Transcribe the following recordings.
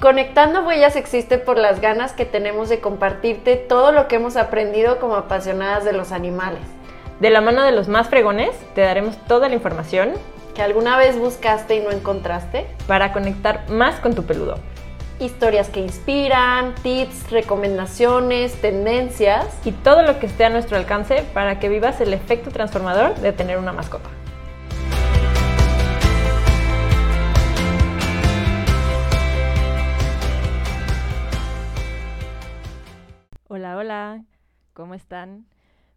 Conectando Huellas existe por las ganas que tenemos de compartirte todo lo que hemos aprendido como apasionadas de los animales. De la mano de los más fregones, te daremos toda la información que alguna vez buscaste y no encontraste para conectar más con tu peludo. Historias que inspiran, tips, recomendaciones, tendencias y todo lo que esté a nuestro alcance para que vivas el efecto transformador de tener una mascota. Hola, hola, ¿cómo están?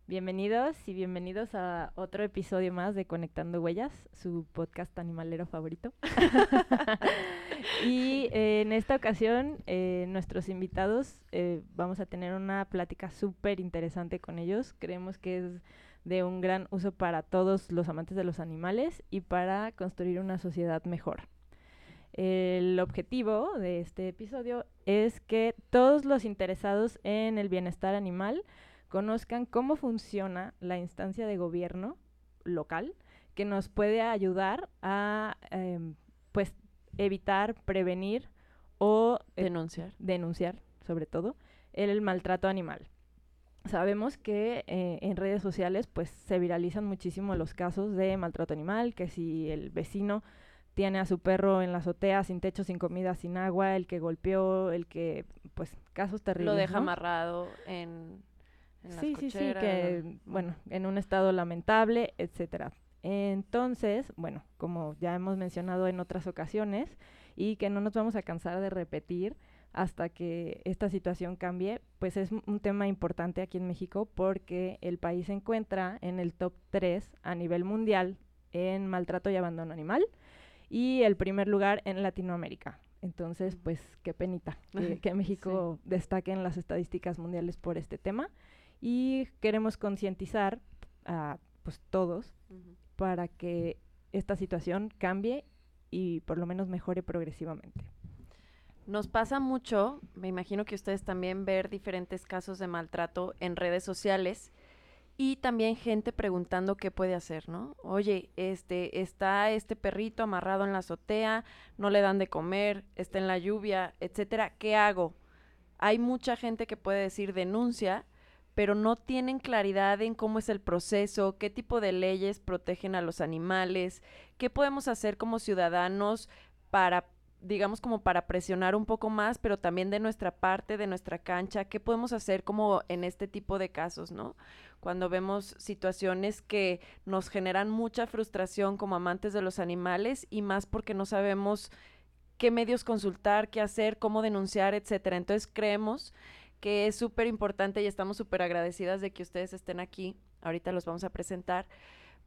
Bienvenidos y bienvenidos a otro episodio más de Conectando Huellas, su podcast animalero favorito. y eh, en esta ocasión, eh, nuestros invitados, eh, vamos a tener una plática súper interesante con ellos. Creemos que es de un gran uso para todos los amantes de los animales y para construir una sociedad mejor. El objetivo de este episodio es que todos los interesados en el bienestar animal conozcan cómo funciona la instancia de gobierno local que nos puede ayudar a em, pues evitar, prevenir o eh, denunciar. denunciar, sobre todo, el maltrato animal. Sabemos que eh, en redes sociales pues se viralizan muchísimo los casos de maltrato animal, que si el vecino tiene a su perro en la azotea sin techo, sin comida, sin agua, el que golpeó, el que, pues, casos terribles. Lo deja amarrado en, Sí, sí, sí, que, bueno, en un estado lamentable, etcétera. Entonces, bueno, como ya hemos mencionado en otras ocasiones, y que no nos vamos a cansar de repetir hasta que esta situación cambie, pues es un tema importante aquí en México porque el país se encuentra en el top 3 a nivel mundial en maltrato y abandono animal y el primer lugar en Latinoamérica. Entonces, pues qué penita que, México destaque en las estadísticas mundiales por este tema. Y queremos concientizar a pues todos para que esta situación cambie y por lo menos mejore progresivamente. Nos pasa mucho, me imagino que ustedes también ver diferentes casos de maltrato en redes sociales y también gente preguntando qué puede hacer, ¿no? Oye, este, está este perrito amarrado en la azotea, no le dan de comer, está en la lluvia, etcétera, ¿qué hago? Hay mucha gente que puede decir denuncia, pero no tienen claridad en cómo es el proceso, qué tipo de leyes protegen a los animales, qué podemos hacer como ciudadanos para digamos como para presionar un poco más, pero también de nuestra parte, de nuestra cancha, qué podemos hacer como en este tipo de casos, ¿no? Cuando vemos situaciones que nos generan mucha frustración como amantes de los animales y más porque no sabemos qué medios consultar, qué hacer, cómo denunciar, etcétera. Entonces creemos que es súper importante y estamos súper agradecidas de que ustedes estén aquí. Ahorita los vamos a presentar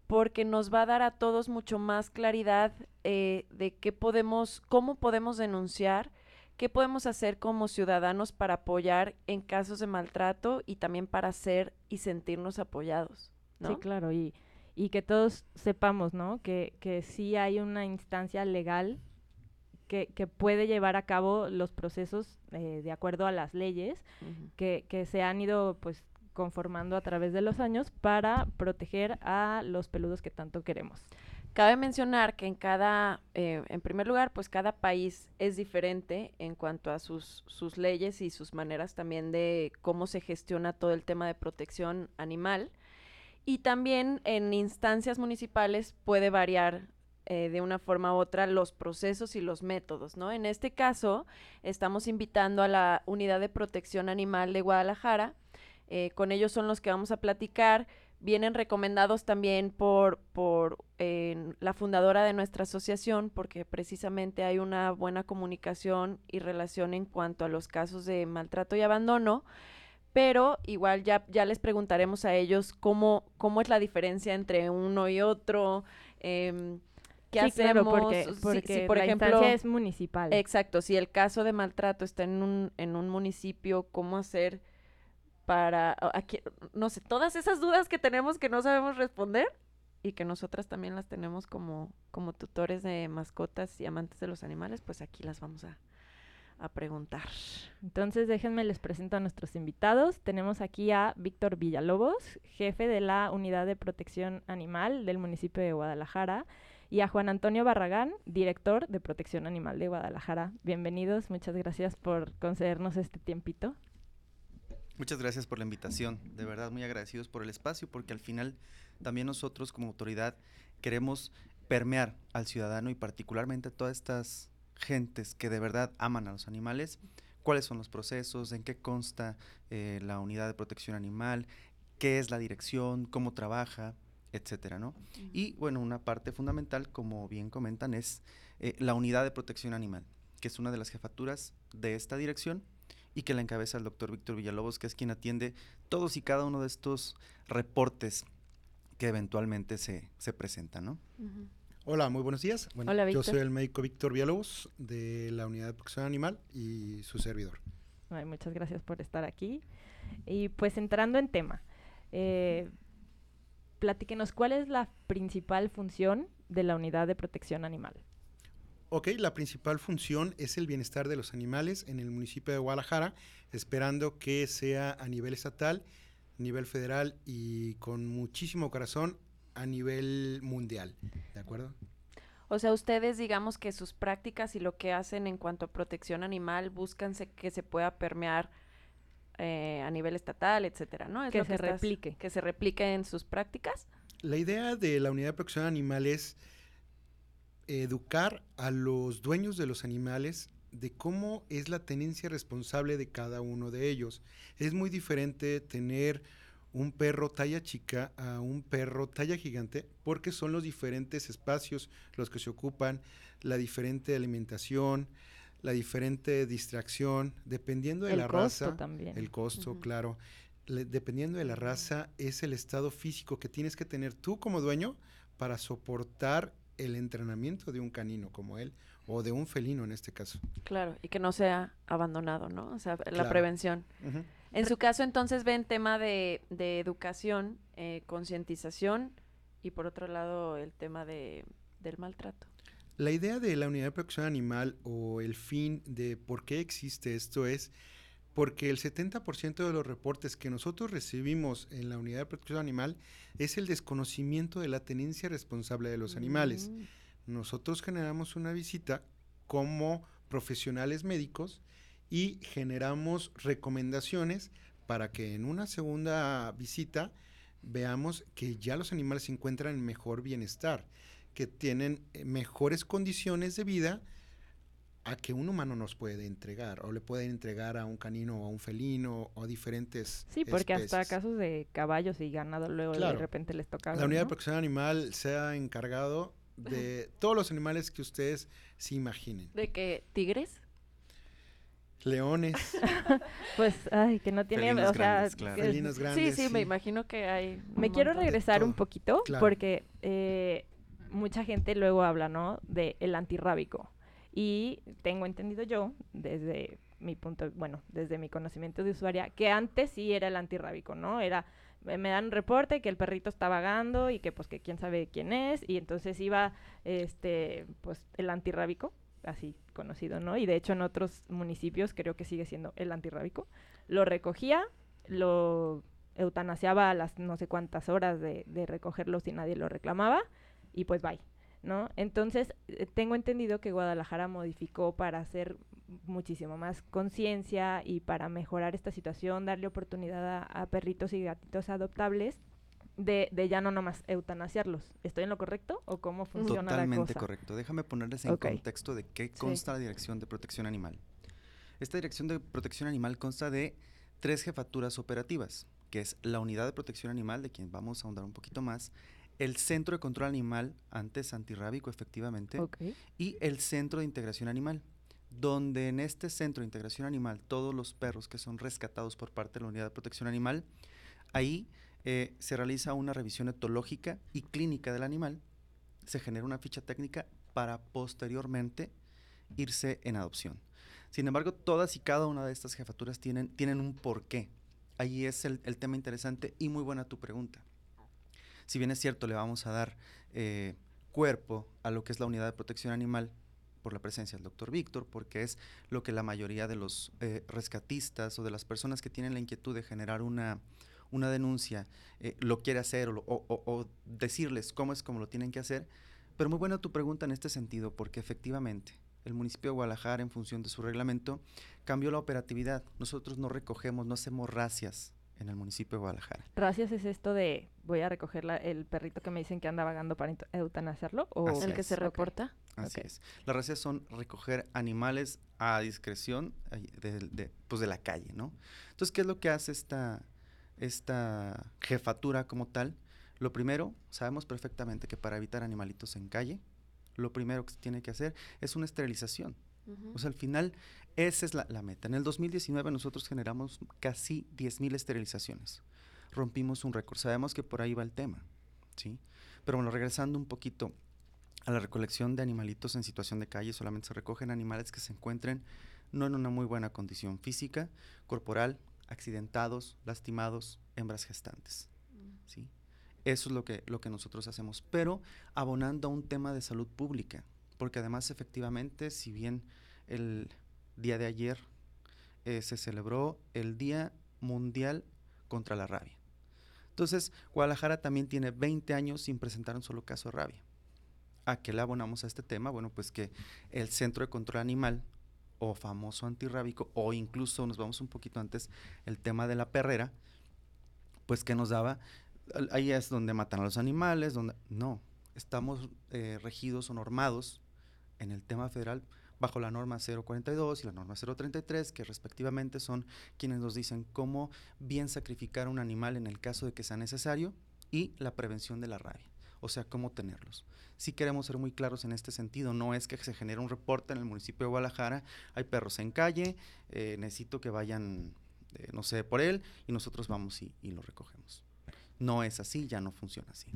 porque nos va a dar a todos mucho más claridad eh, de qué podemos, cómo podemos denunciar, qué podemos hacer como ciudadanos para apoyar en casos de maltrato y también para ser y sentirnos apoyados. ¿no? Sí, claro, y, y que todos sepamos, ¿no? Que, que sí hay una instancia legal que, que puede llevar a cabo los procesos eh, de acuerdo a las leyes que, que se han ido pues conformando a través de los años para proteger a los peludos que tanto queremos. Cabe mencionar que en cada, eh, en primer lugar, pues cada país es diferente en cuanto a sus, sus leyes y sus maneras también de cómo se gestiona todo el tema de protección animal. Y también en instancias municipales puede variar eh, de una forma u otra los procesos y los métodos, ¿no? En este caso, estamos invitando a la Unidad de Protección Animal de Guadalajara, eh, con ellos son los que vamos a platicar. Vienen recomendados también por, por la fundadora de nuestra asociación, porque precisamente hay una buena comunicación y relación en cuanto a los casos de maltrato y abandono pero igual ya, ya les preguntaremos a ellos cómo, cómo es la diferencia entre uno y otro, eh, qué hacemos. porque, porque por ejemplo, es municipal. Exacto, si el caso de maltrato está en un, en un municipio, cómo hacer para, aquí, no sé, todas esas dudas que tenemos que no sabemos responder y que nosotras también las tenemos como, como tutores de mascotas y amantes de los animales, pues aquí las vamos a, a preguntar. Entonces déjenme les presento a nuestros invitados. Tenemos aquí a Víctor Villalobos, jefe de la Unidad de Protección Animal del municipio de Guadalajara. y a Juan Antonio Barragán, director de Protección Animal de Guadalajara. Bienvenidos, muchas gracias por concedernos este tiempito. Muchas gracias por la invitación, de verdad muy agradecidos por el espacio, porque al final también nosotros como autoridad queremos permear al ciudadano y particularmente a todas estas gentes que de verdad aman a los animales, cuáles son los procesos, en qué consta eh, la unidad de protección animal, qué es la dirección, cómo trabaja, etcétera, ¿no? Y bueno, una parte fundamental, como bien comentan, es eh, la unidad de protección animal, que es una de las jefaturas de esta dirección y que la encabeza el doctor Víctor Villalobos, que es quien atiende todos y cada uno de estos reportes que eventualmente se, se presentan, ¿no? Hola, muy buenos días. Bueno, Hola, yo soy el médico Víctor Villalobos de la Unidad de Protección Animal y su servidor. muchas gracias por estar aquí. Y pues entrando en tema, eh, platíquenos, ¿cuál es la principal función de la Unidad de Protección Animal? Ok, la principal función es el bienestar de los animales en el municipio de Guadalajara, esperando que sea a nivel estatal, nivel federal y con muchísimo corazón a nivel mundial, ¿de acuerdo? O sea, ustedes digamos que sus prácticas y lo que hacen en cuanto a protección animal buscan que se pueda permear eh, a nivel estatal, etcétera, ¿no? Es que se replique. Que se replique en sus prácticas. La idea de la unidad de protección animal es educar a los dueños de los animales de cómo es la tenencia responsable de cada uno de ellos. Es muy diferente tener un perro talla chica a un perro talla gigante porque son los diferentes espacios los que se ocupan, la diferente alimentación, la diferente distracción, dependiendo de la raza. También. El costo, claro. dependiendo de la raza, es el estado físico que tienes que tener tú como dueño para soportar el entrenamiento de un canino como él o de un felino en este caso. Claro, y que no sea abandonado, ¿no? O sea, la prevención. En su caso, entonces, ven tema de, educación, eh, concientización y por otro lado el tema de, del maltrato. La idea de la unidad de protección animal o el fin de por qué existe esto es porque el 70% de los reportes que nosotros recibimos en la unidad de protección animal es el desconocimiento de la tenencia responsable de los animales. Mm. Nosotros generamos una visita como profesionales médicos y generamos recomendaciones para que en una segunda visita veamos que ya los animales se encuentran en mejor bienestar, que tienen eh, mejores condiciones de vida a que un humano nos puede entregar o le puede entregar a un canino o a un felino o a diferentes Sí, porque hasta casos de caballos y ganado luego de repente les toca. La unidad de protección animal se ha encargado de todos los animales que ustedes se imaginen. ¿De qué? ¿Tigres? leones. pues, ay, que no tiene, o sea, grandes, Sí, sí, me imagino que hay. Me quiero regresar un poquito porque eh, mucha gente luego habla, ¿no? De el antirrábico. Y tengo entendido yo, desde mi punto, bueno, desde mi conocimiento de usuaria, que antes sí era el antirrábico, ¿no? Era, me dan un reporte que el perrito está vagando y que pues que quién sabe quién es, y entonces iba, este, pues el antirrábico, así conocido, ¿no? Y de hecho en otros municipios creo que sigue siendo el antirrábico. Lo recogía, lo eutanasiaba a las no sé cuántas horas de, recogerlo si nadie lo reclamaba y pues bye, ¿no? Entonces eh, tengo entendido que Guadalajara modificó para hacer muchísimo más conciencia y para mejorar esta situación, darle oportunidad a perritos y gatitos adoptables de, de, ya no nomás eutanasiarlos. ¿Estoy en lo correcto o cómo funciona Totalmente la cosa? correcto. Déjame ponerles en contexto de qué consta la Dirección de Protección Animal. Esta Dirección de Protección Animal consta de tres jefaturas operativas, que es la Unidad de Protección Animal, de quien vamos a ahondar un poquito más, el Centro de Control Animal, antes antirrábico efectivamente, y el Centro de Integración Animal, donde en este Centro de Integración Animal todos los perros que son rescatados por parte de la Unidad de Protección Animal, ahí eh, se realiza una revisión etológica y clínica del animal, se genera una ficha técnica para posteriormente irse en adopción. Sin embargo, todas y cada una de estas jefaturas tienen, tienen un porqué. Ahí es el, tema interesante y muy buena tu pregunta. Si bien es cierto, le vamos a dar eh, cuerpo a lo que es la unidad de protección animal por la presencia del doctor Víctor, porque es lo que la mayoría de los eh, rescatistas o de las personas que tienen la inquietud de generar una, una denuncia, eh, lo quiere hacer o, decirles cómo es como lo tienen que hacer, Pero muy buena tu pregunta en este sentido, porque efectivamente el municipio de Guadalajara, en función de su reglamento, cambió la operatividad. Nosotros no recogemos, no hacemos racias en el municipio de Guadalajara. ¿Racias es esto de voy a recoger el perrito que me dicen que anda vagando para eutanasiarlo? ¿O el que se reporta? Así es. Las racias son recoger animales a discreción de, pues de la calle, ¿no? Entonces, ¿qué es lo que hace esta, esta jefatura como tal? Lo primero, sabemos perfectamente que para evitar animalitos en calle, lo primero que se tiene que hacer es una esterilización. O sea, al final, esa es la, meta. En el 2019 nosotros generamos casi 10.000 esterilizaciones. Rompimos un récord. Sabemos que por ahí va el tema, ¿sí? Pero bueno, regresando un poquito a la recolección de animalitos en situación de calle, solamente se recogen animales que se encuentren no en una muy buena condición física, corporal, accidentados, lastimados, hembras gestantes. ¿sí? Eso es lo que, lo que nosotros hacemos, pero abonando a un tema de salud pública, porque además efectivamente, si bien el día de ayer eh, se celebró el Día Mundial contra la Rabia. Entonces, Guadalajara también tiene 20 años sin presentar un solo caso de rabia. ¿A qué le abonamos a este tema? Bueno, pues que el Centro de Control Animal o famoso antirrábico, o incluso nos vamos un poquito antes, el tema de la perrera, pues que nos daba ahí es donde matan a los animales, donde no, estamos eh, regidos o normados en el tema federal bajo la norma 042 y la norma 033, que respectivamente son quienes nos dicen cómo bien sacrificar un animal en el caso de que sea necesario y la prevención de la rabia, o sea, cómo tenerlos. Si queremos ser muy claros en este sentido, no es que se genere un reporte en el municipio de Guadalajara, hay perros en calle, eh, necesito que vayan, eh, no sé, por él, y nosotros vamos y, y lo recogemos no es así, ya no funciona así.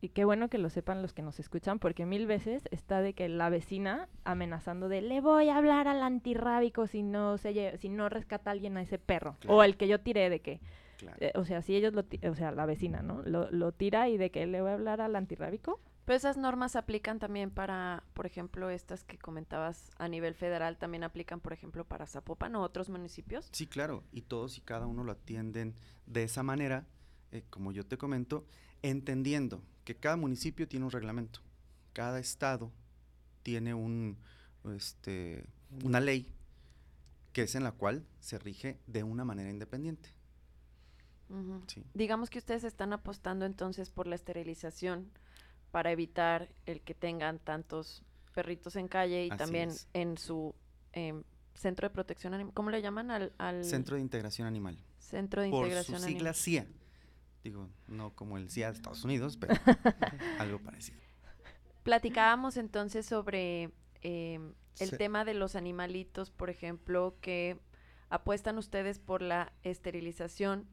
Y qué bueno que lo sepan los que nos escuchan, porque mil veces está de que la vecina amenazando de le voy a hablar al antirrábico si no se si no rescata a alguien a ese perro. O el que yo tiré de que. Eh, o sea, si ellos lo o sea, la vecina, ¿no? Lo, lo tira y de que le voy a hablar al antirrábico. Pero esas normas aplican también para, por ejemplo, estas que comentabas a nivel federal, también aplican, por ejemplo, para Zapopan o otros municipios. Sí, claro, y todos y cada uno lo atienden de esa manera eh, como yo te comento, entendiendo que cada municipio tiene un reglamento, cada estado tiene un, este, una ley que es en la cual se rige de una manera independiente. Digamos que ustedes están apostando entonces por la esterilización para evitar el que tengan tantos perritos en calle y también en su em, centro de protección animal. ¿Cómo le llaman al, Centro de Integración Animal. Centro de Integración Por su sigla CIA. Digo, no como el CIA de Estados Unidos, pero algo parecido. Platicábamos entonces sobre em, el tema de los animalitos, por ejemplo, que apuestan ustedes por la esterilización.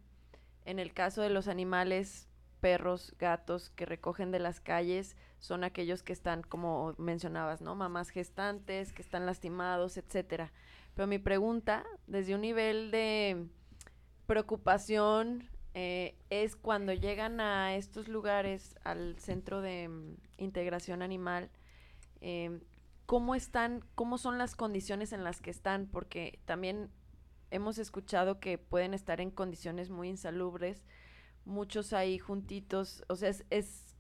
En el caso de los animales, perros, gatos que recogen de las calles, son aquellos que están, como mencionabas, ¿no? Mamás gestantes, que están lastimados, etcétera. Pero mi pregunta, desde un nivel de preocupación eh, es cuando llegan a estos lugares, al centro de mm, integración animal, em, cómo están, cómo son las condiciones en las que están, porque también hemos escuchado que pueden estar en condiciones muy insalubres, muchos ahí juntitos, o sea, es,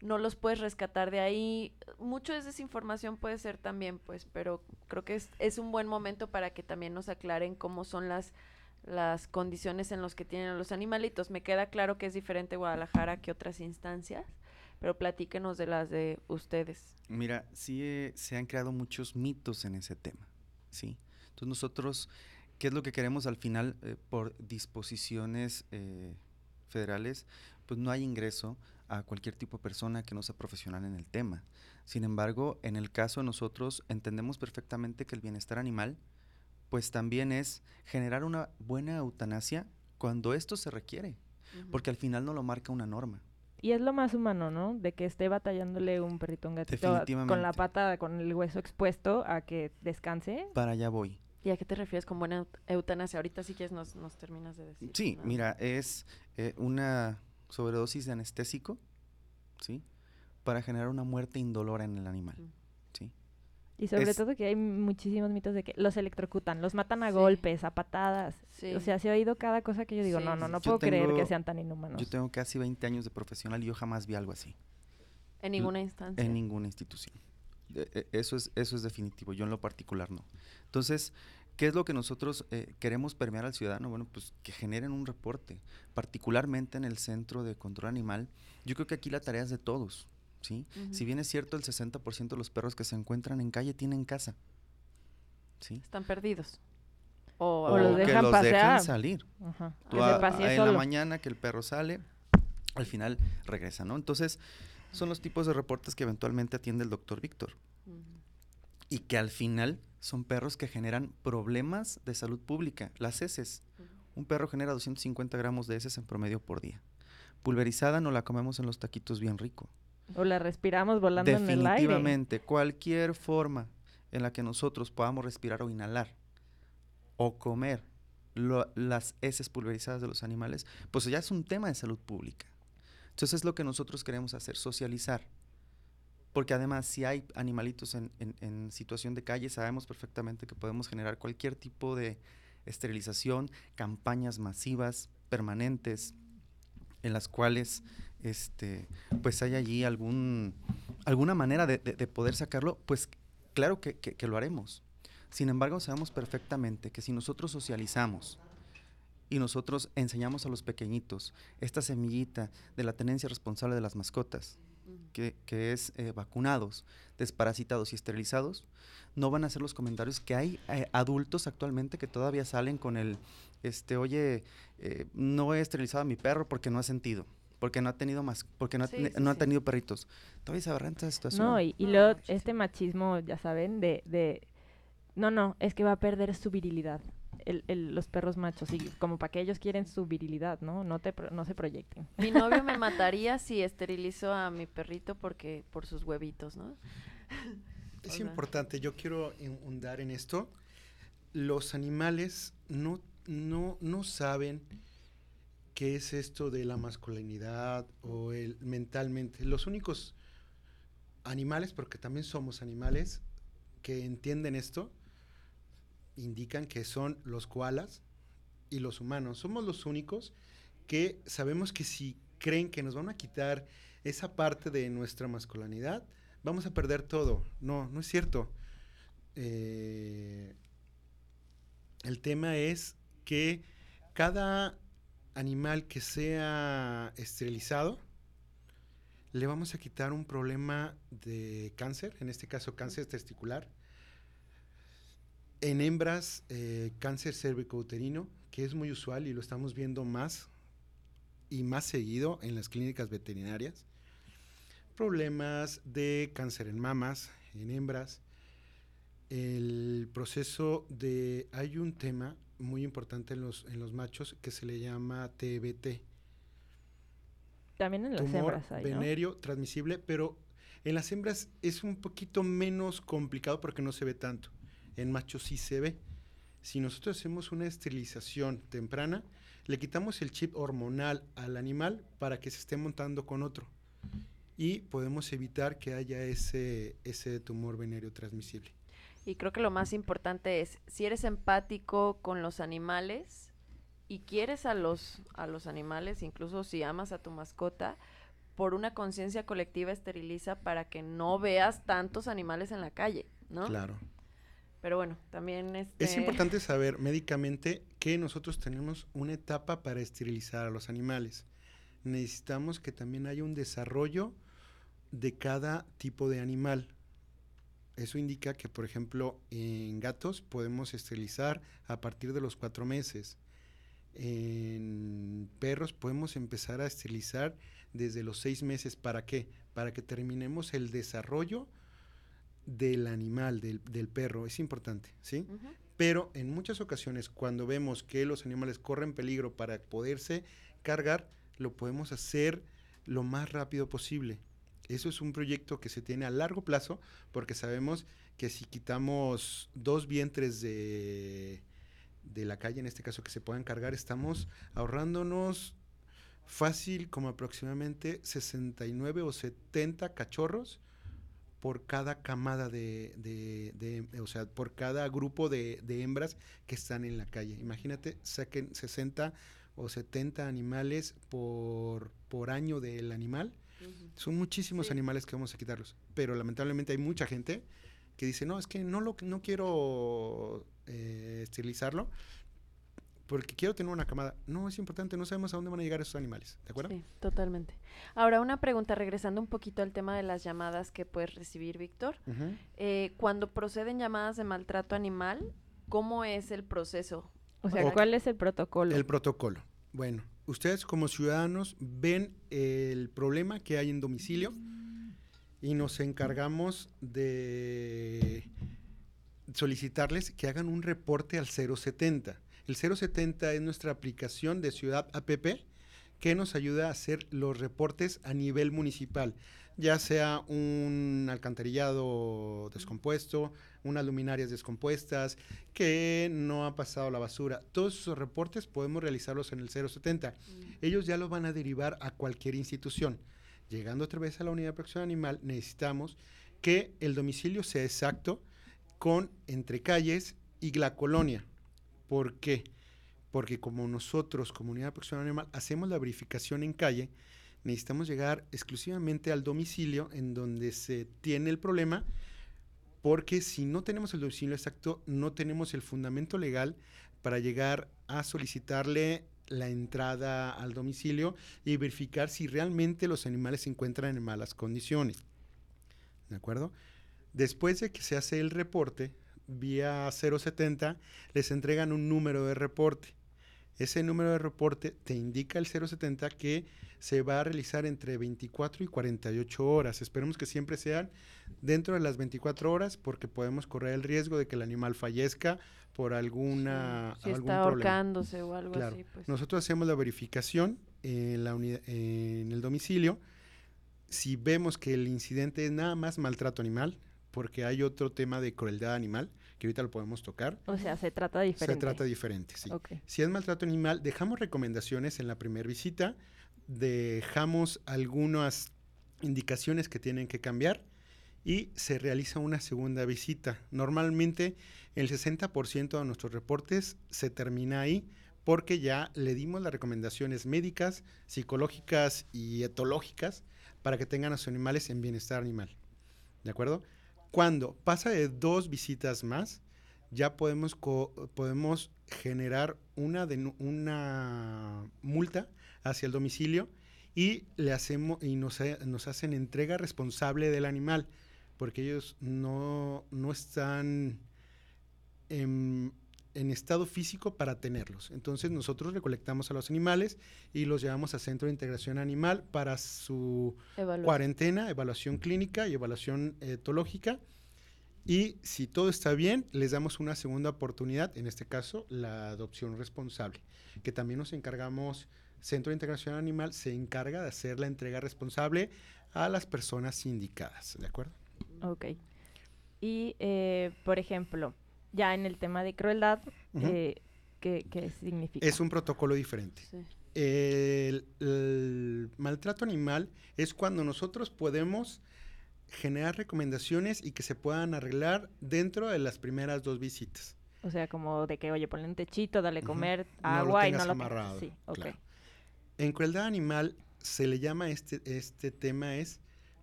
no los puedes rescatar de ahí. Mucho de esa información puede ser también, pues, pero creo que es, es un buen momento para que también nos aclaren cómo son las las condiciones en las que tienen los animalitos. Me queda claro que es diferente Guadalajara que otras instancias, pero platíquenos de las de ustedes. Mira, sí eh, se han creado muchos mitos en ese tema, ¿sí? Entonces nosotros, ¿qué es lo que queremos al final eh, por disposiciones eh, federales? Pues no hay ingreso a cualquier tipo de persona que no sea profesional en el tema. Sin embargo, en el caso de nosotros entendemos perfectamente que el bienestar animal pues también es generar una buena eutanasia cuando esto se requiere, porque al final no lo marca una norma. Y es lo más humano, ¿no? De que esté batallándole un perrito, un gatito con la pata, con el hueso expuesto a que descanse. Para allá voy. ¿Y a qué te refieres con buena eutanasia? Ahorita sí que nos, nos terminas de decir. Sí, mira, es eh, una sobredosis de anestésico, ¿sí? Para generar una muerte indolora en el animal. Y sobre todo que hay muchísimos mitos de que los electrocutan, los matan a golpes, a patadas. O sea, se ha oído cada cosa que yo digo, no, no, no puedo creer que sean tan inhumanos. Yo tengo casi 20 años de profesional y yo jamás vi algo así. En ninguna instancia. En ninguna institución. E, e, eso es, eso es definitivo, yo en lo particular no. Entonces, ¿qué es lo que nosotros eh, queremos permear al ciudadano? Bueno, pues que generen un reporte, particularmente en el Centro de Control Animal. Yo creo que aquí la tarea es de todos, ¿sí? Si bien es cierto, el 60% de los perros que se encuentran en calle tienen casa, ¿sí? Están perdidos. O, los dejan que los dejan salir. en la mañana que el perro sale, al final regresa, ¿no? Entonces, son los tipos de reportes que eventualmente atiende el doctor Víctor. Y que al final son perros que generan problemas de salud pública. Las heces. Un perro genera 250 gramos de heces en promedio por día. Pulverizada no la comemos en los taquitos bien rico. O la respiramos volando en el aire. Definitivamente, cualquier forma en la que nosotros podamos respirar o inhalar o comer las heces pulverizadas de los animales, pues ya es un tema de salud pública. Entonces es lo que nosotros queremos hacer, socializar. Porque además si hay animalitos en, en, situación de calle, sabemos perfectamente que podemos generar cualquier tipo de esterilización, campañas masivas, permanentes, en las cuales este, pues hay allí algún, alguna manera de, poder sacarlo, pues claro que, lo haremos. Sin embargo, sabemos perfectamente que si nosotros socializamos y nosotros enseñamos a los pequeñitos esta semillita de la tenencia responsable de las mascotas, que, es eh, vacunados, desparasitados y esterilizados, no van a hacer los comentarios que hay eh, adultos actualmente que todavía salen con el, este, oye, eh, no he esterilizado a mi perro porque no ha sentido porque no ha tenido más, porque no, ha, tenido perritos. Todavía se agarra esta situación. No, y, y luego este machismo, ya saben, de, de no, no, es que va a perder su virilidad. El, los perros machos, y como para que ellos quieren su virilidad, ¿no? No, te, no se proyecten. Mi novio me mataría si esterilizo a mi perrito porque por sus huevitos, ¿no? Es importante, yo quiero hundar en esto. Los animales no, no, no saben qué es esto de la masculinidad o el mentalmente. Los únicos animales, porque también somos animales, que entienden esto, indican que son los koalas y los humanos. Somos los únicos que sabemos que si creen que nos van a quitar esa parte de nuestra masculinidad, vamos a perder todo. No, no es cierto. Eh, el tema es que cada animal que sea esterilizado, le vamos a quitar un problema de cáncer, en este caso cáncer testicular, en hembras, eh, cáncer cervicouterino, que es muy usual y lo estamos viendo más y más seguido en las clínicas veterinarias. Problemas de cáncer en mamas, en hembras. El proceso de... Hay un tema muy importante en los, en los machos que se le llama TBT. También en las hembras hay, venerio transmisible, pero en las hembras es un poquito menos complicado porque no se ve tanto en machos sí se ve. Si nosotros hacemos una esterilización temprana, le quitamos el chip hormonal al animal para que se esté montando con otro. Y podemos evitar que haya ese, ese tumor venéreo transmisible. Y creo que lo más importante es, si eres empático con los animales y quieres a los, a los animales, incluso si amas a tu mascota, por una conciencia colectiva esteriliza para que no veas tantos animales en la calle, ¿no? Claro. Pero bueno, también es... Es importante saber médicamente que nosotros tenemos una etapa para esterilizar a los animales. Necesitamos que también haya un desarrollo de cada tipo de animal. Eso indica que, por ejemplo, en gatos podemos esterilizar a partir de los cuatro meses. En perros podemos empezar a esterilizar desde los seis meses. ¿Para qué? Para que terminemos el desarrollo del animal, del, perro, es importante, ¿sí? Pero en muchas ocasiones, cuando vemos que los animales corren peligro para poderse cargar, lo podemos hacer lo más rápido posible. Eso es un proyecto que se tiene a largo plazo porque sabemos que si quitamos dos vientres de, de la calle, en este caso que se puedan cargar, estamos ahorrándonos fácil como aproximadamente 69 o 70 cachorros por cada camada de, de, o sea, por cada grupo de, hembras que están en la calle. Imagínate, saquen 60 o 70 animales por, por año del animal. Son muchísimos animales que vamos a quitarlos. Pero lamentablemente hay mucha gente que dice, no, es que no, lo, no quiero eh, esterilizarlo porque quiero tener una camada. No, es importante, no sabemos a dónde van a llegar esos animales, ¿de acuerdo? Sí, totalmente. Ahora, una pregunta, regresando un poquito al tema de las llamadas que puedes recibir, Víctor. Eh, cuando proceden llamadas de maltrato animal, ¿cómo es el proceso? O sea, ¿cuál es el protocolo? El protocolo. Bueno, ustedes como ciudadanos ven el problema que hay en domicilio y nos encargamos de solicitarles que hagan un reporte al 070. El 070 es nuestra aplicación de Ciudad APP que nos ayuda a hacer los reportes a nivel municipal, ya sea un alcantarillado descompuesto, unas luminarias descompuestas, que no ha pasado la basura. Todos esos reportes podemos realizarlos en el 070. Mm. Ellos ya los van a derivar a cualquier institución. Llegando otra vez a la unidad de protección animal, necesitamos que el domicilio sea exacto con entre calles y la colonia. ¿Por qué? Porque como nosotros, Comunidad de Protección Animal, hacemos la verificación en calle, necesitamos llegar exclusivamente al domicilio en donde se tiene el problema, porque si no tenemos el domicilio exacto, no tenemos el fundamento legal para llegar a solicitarle la entrada al domicilio y verificar si realmente los animales se encuentran en malas condiciones. ¿De acuerdo? Después de que se hace el reporte, vía 070 les entregan un número de reporte. Ese número de reporte te indica el 070 que se va a realizar entre 24 y 48 horas. Esperemos que siempre sean dentro de las 24 horas porque podemos correr el riesgo de que el animal fallezca por alguna si está ahorcándose o algo así. Pues. Nosotros hacemos la verificación en, la en el domicilio. Si vemos que el incidente es nada más maltrato animal, porque hay otro tema de crueldad animal que ahorita lo podemos tocar. O sea, se trata diferente. Se trata diferente, sí. Si es maltrato animal, dejamos recomendaciones en la primera visita, dejamos algunas indicaciones que tienen que cambiar y se realiza una segunda visita. Normalmente el 60% de nuestros reportes se termina ahí porque ya le dimos las recomendaciones médicas, psicológicas y etológicas para que tengan a sus animales en bienestar animal. ¿De acuerdo? Cuando pasa de dos visitas más, ya podemos, podemos generar una, una multa hacia el domicilio y le hacemos y nos, nos, hacen entrega responsable del animal porque ellos no, no están en, en, estado físico para tenerlos. Entonces nosotros recolectamos a los animales y los llevamos a Centro de Integración Animal para su cuarentena, evaluación clínica y evaluación etológica. Y si todo está bien, les damos una segunda oportunidad, en este caso la adopción responsable, que también nos encargamos, Centro de Integración Animal se encarga de hacer la entrega responsable a las personas indicadas, ¿de acuerdo? Ok. Y, eh, por ejemplo, ya en el tema de crueldad, eh, ¿qué, significa? Es un protocolo diferente. el, maltrato animal es cuando nosotros podemos generar recomendaciones y que se puedan arreglar dentro de las primeras dos visitas. O sea, como de que, oye, ponle un techito, dale comer agua y no lo amarrado. Sí, En crueldad animal se le llama este, este tema es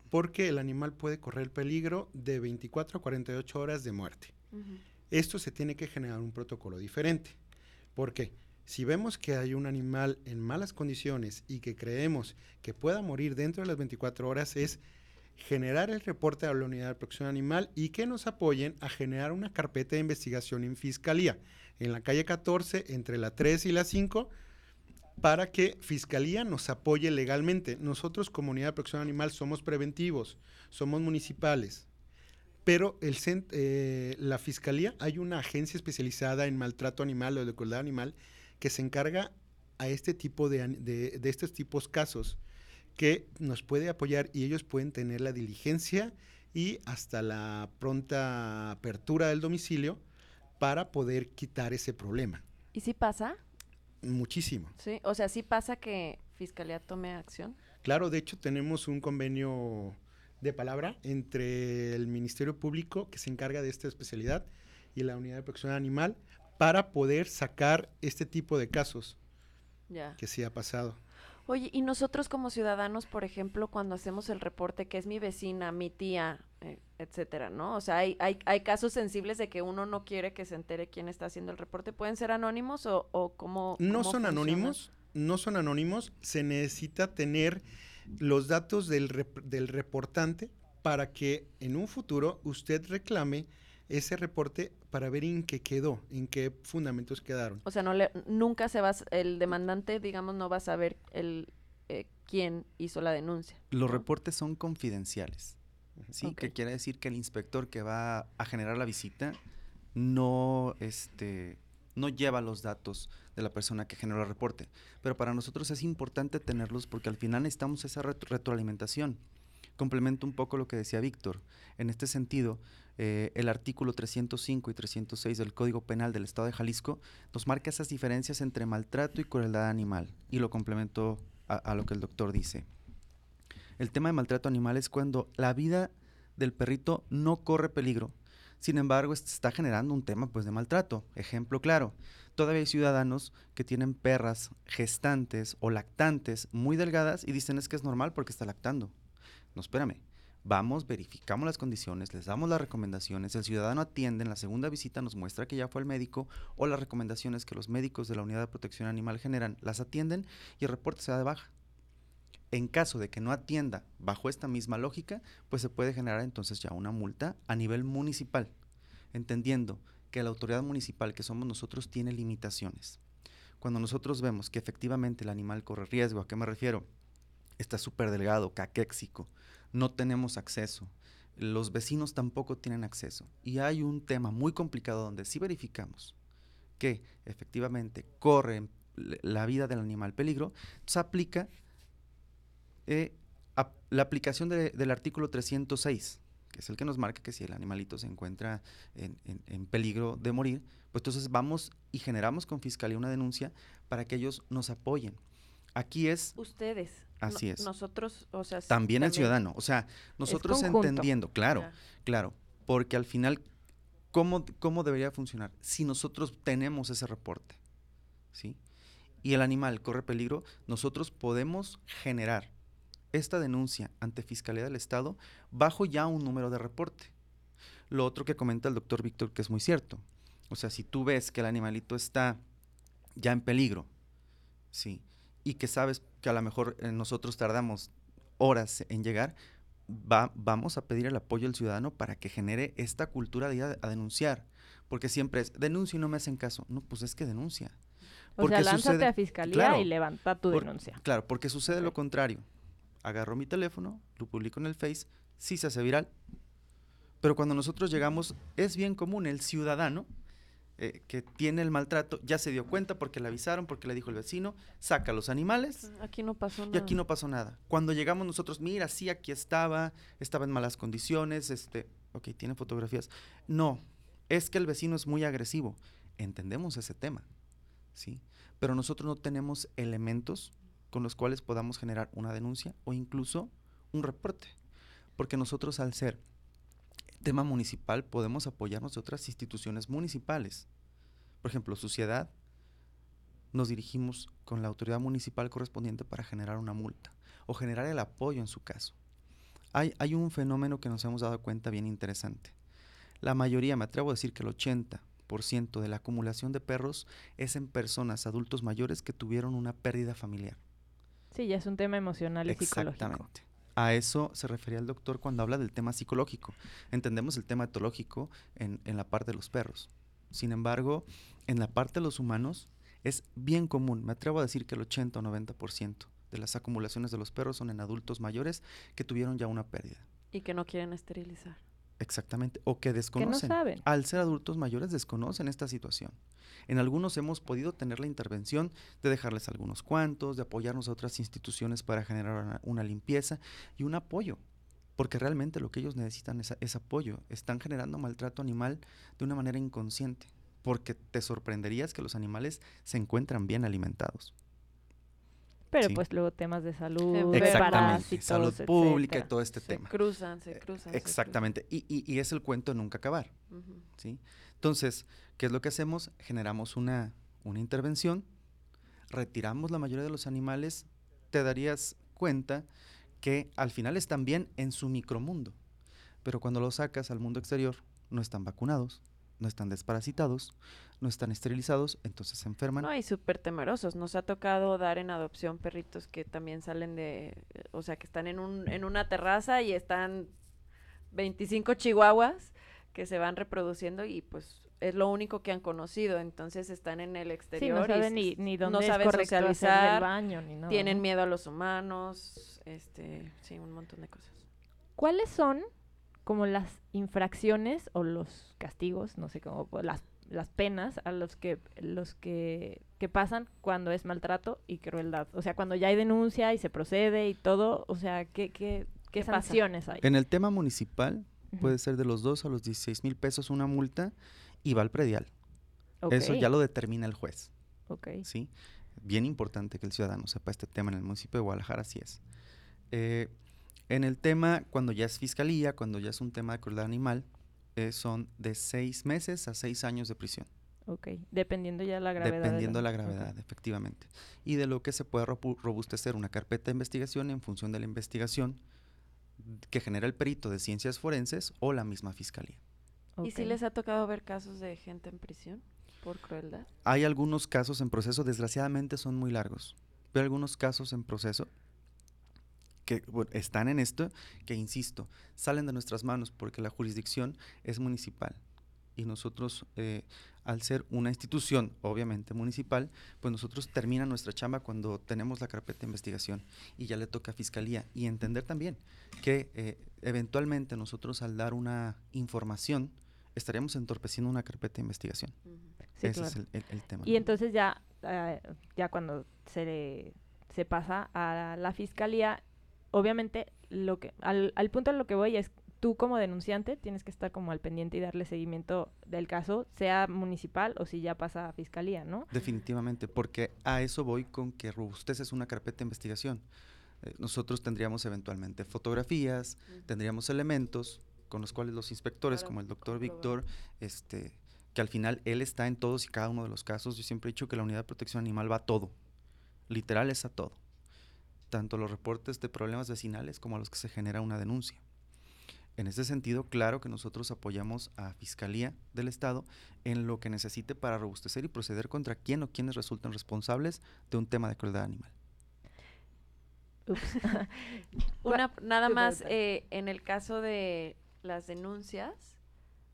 porque el animal puede correr peligro de 24 a 48 horas de muerte. Esto se tiene que generar un protocolo diferente. porque Si vemos que hay un animal en malas condiciones y que creemos que pueda morir dentro de las 24 horas, es generar el reporte a la unidad de protección animal y que nos apoyen a generar una carpeta de investigación en fiscalía en la calle 14 entre la 3 y la 5 para que Fiscalía nos apoye legalmente. Nosotros, Comunidad de Protección Animal, somos preventivos, somos municipales, pero el, eh, la Fiscalía, hay una agencia especializada en maltrato animal o de crueldad animal que se encarga a este tipo de, de, estos tipos casos que nos puede apoyar y ellos pueden tener la diligencia y hasta la pronta apertura del domicilio para poder quitar ese problema. ¿Y si pasa? Muchísimo. Sí, o sea, sí pasa que Fiscalía tome acción. Claro, de hecho tenemos un convenio de palabra entre el Ministerio Público que se encarga de esta especialidad y la Unidad de Protección Animal para poder sacar este tipo de casos ya. que sí ha pasado. Oye, y nosotros como ciudadanos, por ejemplo, cuando hacemos el reporte, que es mi vecina, mi tía, etcétera, ¿no? O sea, hay, hay, hay, casos sensibles de que uno no quiere que se entere quién está haciendo el reporte. ¿Pueden ser anónimos o, o cómo? No son anónimos, no son anónimos. Se necesita tener los datos del, del reportante para que en un futuro usted reclame ese reporte para ver en qué quedó, en qué fundamentos quedaron. O sea, no le, nunca se va, el demandante, digamos, no va a saber el, eh, quién hizo la denuncia. Los reportes son confidenciales, ¿sí? Que quiere decir que el inspector que va a generar la visita no, este, no lleva los datos de la persona que generó el reporte. Pero para nosotros es importante tenerlos porque al final necesitamos esa retroalimentación. Complemento un poco lo que decía Víctor. En este sentido, eh, el artículo 305 y 306 del Código Penal del Estado de Jalisco nos marca esas diferencias entre maltrato y crueldad animal. Y lo complemento a, lo que el doctor dice. El tema de maltrato animal es cuando la vida del perrito no corre peligro. Sin embargo, está generando un tema pues de maltrato. Ejemplo claro, todavía hay ciudadanos que tienen perras gestantes o lactantes muy delgadas y dicen es que es normal porque está lactando. No, espérame. Vamos, verificamos las condiciones, les damos las recomendaciones, el ciudadano atiende, en la segunda visita nos muestra que ya fue al médico o las recomendaciones que los médicos de la Unidad de Protección Animal generan, las atienden y el reporte se da de baja. En caso de que no atienda bajo esta misma lógica, pues se puede generar entonces ya una multa a nivel municipal, entendiendo que la autoridad municipal que somos nosotros tiene limitaciones. Cuando nosotros vemos que efectivamente el animal corre riesgo, ¿a qué me refiero? Está súper delgado, caquéxico, no tenemos acceso. Los vecinos tampoco tienen acceso. Y hay un tema muy complicado donde sí verificamos que efectivamente corre la vida del animal peligro, se aplica eh, la aplicación del artículo 306, que es el que nos marca que si el animalito se encuentra en, peligro de morir, pues entonces vamos y generamos con Fiscalía una denuncia para que ellos nos apoyen. Aquí es... Ustedes. Así es. Nosotros, o sea... También, el ciudadano, o sea, nosotros entendiendo, claro, claro, porque al final, ¿cómo, ¿cómo debería funcionar? Si nosotros tenemos ese reporte, ¿sí? Y el animal corre peligro, nosotros podemos generar esta denuncia ante Fiscalía del Estado bajo ya un número de reporte. Lo otro que comenta el doctor Víctor, que es muy cierto. O sea, si tú ves que el animalito está ya en peligro, ¿sí? y que sabes que a lo mejor eh, nosotros tardamos horas en llegar, va, vamos a pedir el apoyo del ciudadano para que genere esta cultura de ir a, denunciar. Porque siempre es, denuncio y no me hacen caso. No, pues es que denuncia. O sea, lánzate a fiscalía y levanta tu denuncia. Claro, porque sucede lo contrario. Agarro mi teléfono, lo publico en el Face, sí se hace viral. Pero cuando nosotros llegamos, es bien común el ciudadano eh, que tiene el maltrato ya se dio cuenta porque le avisaron, porque le dijo el vecino, saca los animales. Aquí no pasó nada. Y aquí no pasó nada. Cuando llegamos nosotros, mira, sí, aquí estaba, estaba en malas condiciones, este, ok, tiene fotografías. No, es que el vecino es muy agresivo. Entendemos ese tema, ¿sí? Pero nosotros no tenemos elementos con los cuales podamos generar una denuncia o incluso un reporte. Porque nosotros al ser tema municipal podemos apoyarnos de otras instituciones municipales. Por ejemplo, Suciedad, nos dirigimos con la autoridad municipal correspondiente para generar una multa o generar el apoyo en su caso. Hay, hay un fenómeno que nos hemos dado cuenta bien interesante. La mayoría, me atrevo a decir que el 80% de la acumulación de perros es en personas, adultos mayores que tuvieron una pérdida familiar. Sí, ya es un tema emocional y psicológico. Exactamente. A eso se refería el doctor cuando habla del tema psicológico. Entendemos el tema etológico en, la parte de los perros. Sin embargo, en la parte de los humanos es bien común, me atrevo a decir que el 80 o 90% de las acumulaciones de los perros son en adultos mayores que tuvieron ya una pérdida. Y que no quieren esterilizar. Exactamente, o que desconocen. Que no saben. Al ser adultos mayores desconocen esta situación. En algunos hemos podido tener la intervención de dejarles algunos cuantos, de apoyarnos a otras instituciones para generar una, limpieza y un apoyo, porque realmente lo que ellos necesitan es, es apoyo. Están generando maltrato animal de una manera inconsciente, porque te sorprenderías que los animales se encuentran bien alimentados. Pero pues luego temas de salud, Exactamente, salud pública y todo este tema. Se cruzan, se cruzan. Exactamente, Y, y, y, es el cuento nunca acabar. ¿sí? Entonces, ¿qué es lo que hacemos? Generamos una, una intervención, retiramos la mayoría de los animales te darías cuenta que al final están bien en su micromundo, pero cuando los sacas al mundo exterior no están vacunados, no están desparasitados, no están esterilizados, entonces se enferman. No, y súper temerosos. Nos ha tocado dar en adopción perritos que también salen de, o sea, que están en, un, en una terraza y están 25 chihuahuas que se van reproduciendo y pues es lo único que han conocido, entonces están en el exterior. no saben ni, ni dónde no saben socializar, el baño, ni nada. Tienen miedo a los humanos, este, sí, un montón de cosas. ¿Cuáles son como las infracciones o los castigos, no sé cómo, las, las penas a los que los que, que pasan cuando es maltrato y crueldad? O sea, cuando ya hay denuncia y se procede y todo, o sea, ¿qué, qué, qué, sanciones hay? En el tema municipal puede ser de los 2 a los 16 mil pesos una multa y va al predial. Eso ya lo determina el juez. ¿Sí? Bien importante que el ciudadano sepa este tema en el municipio de Guadalajara, así es. Eh, en el tema, cuando ya es fiscalía, cuando ya es un tema de crueldad animal, eh, son de seis meses a seis años de prisión. Ok, dependiendo ya de la gravedad. Dependiendo de la, gravedad, efectivamente. Y de lo que se puede robustecer una carpeta de investigación en función de la investigación que genera el perito de ciencias forenses o la misma fiscalía. ¿Y si les ha tocado ver casos de gente en prisión por crueldad? Hay algunos casos en proceso, desgraciadamente son muy largos, pero algunos casos en proceso que están en esto, que insisto, salen de nuestras manos porque la jurisdicción es municipal y nosotros, eh, al ser una institución, obviamente municipal, pues nosotros termina nuestra chamba cuando tenemos la carpeta de investigación y ya le toca a fiscalía y entender también que eh, eventualmente nosotros al dar una información, estaríamos entorpeciendo una carpeta de investigación. Ese es el, tema. Y entonces ya, eh, ya cuando se, se pasa a la fiscalía, obviamente lo que al, al punto en lo que voy es tú como denunciante tienes que estar como al pendiente y darle seguimiento del caso, sea municipal o si ya pasa a fiscalía, ¿no? Definitivamente, porque a eso voy con que es una carpeta de investigación. Eh, nosotros tendríamos eventualmente fotografías, tendríamos elementos, con los cuales los inspectores, como el doctor Víctor, este, que al final él está en todos y cada uno de los casos. Yo siempre he dicho que la unidad de protección animal va a todo, literal es a todo, tanto los reportes de problemas vecinales como a los que se genera una denuncia. En ese sentido, claro que nosotros apoyamos a Fiscalía del Estado en lo que necesite para robustecer y proceder contra quien o quienes resulten responsables de un tema de crueldad animal. Una, nada más, eh, en el caso de las denuncias.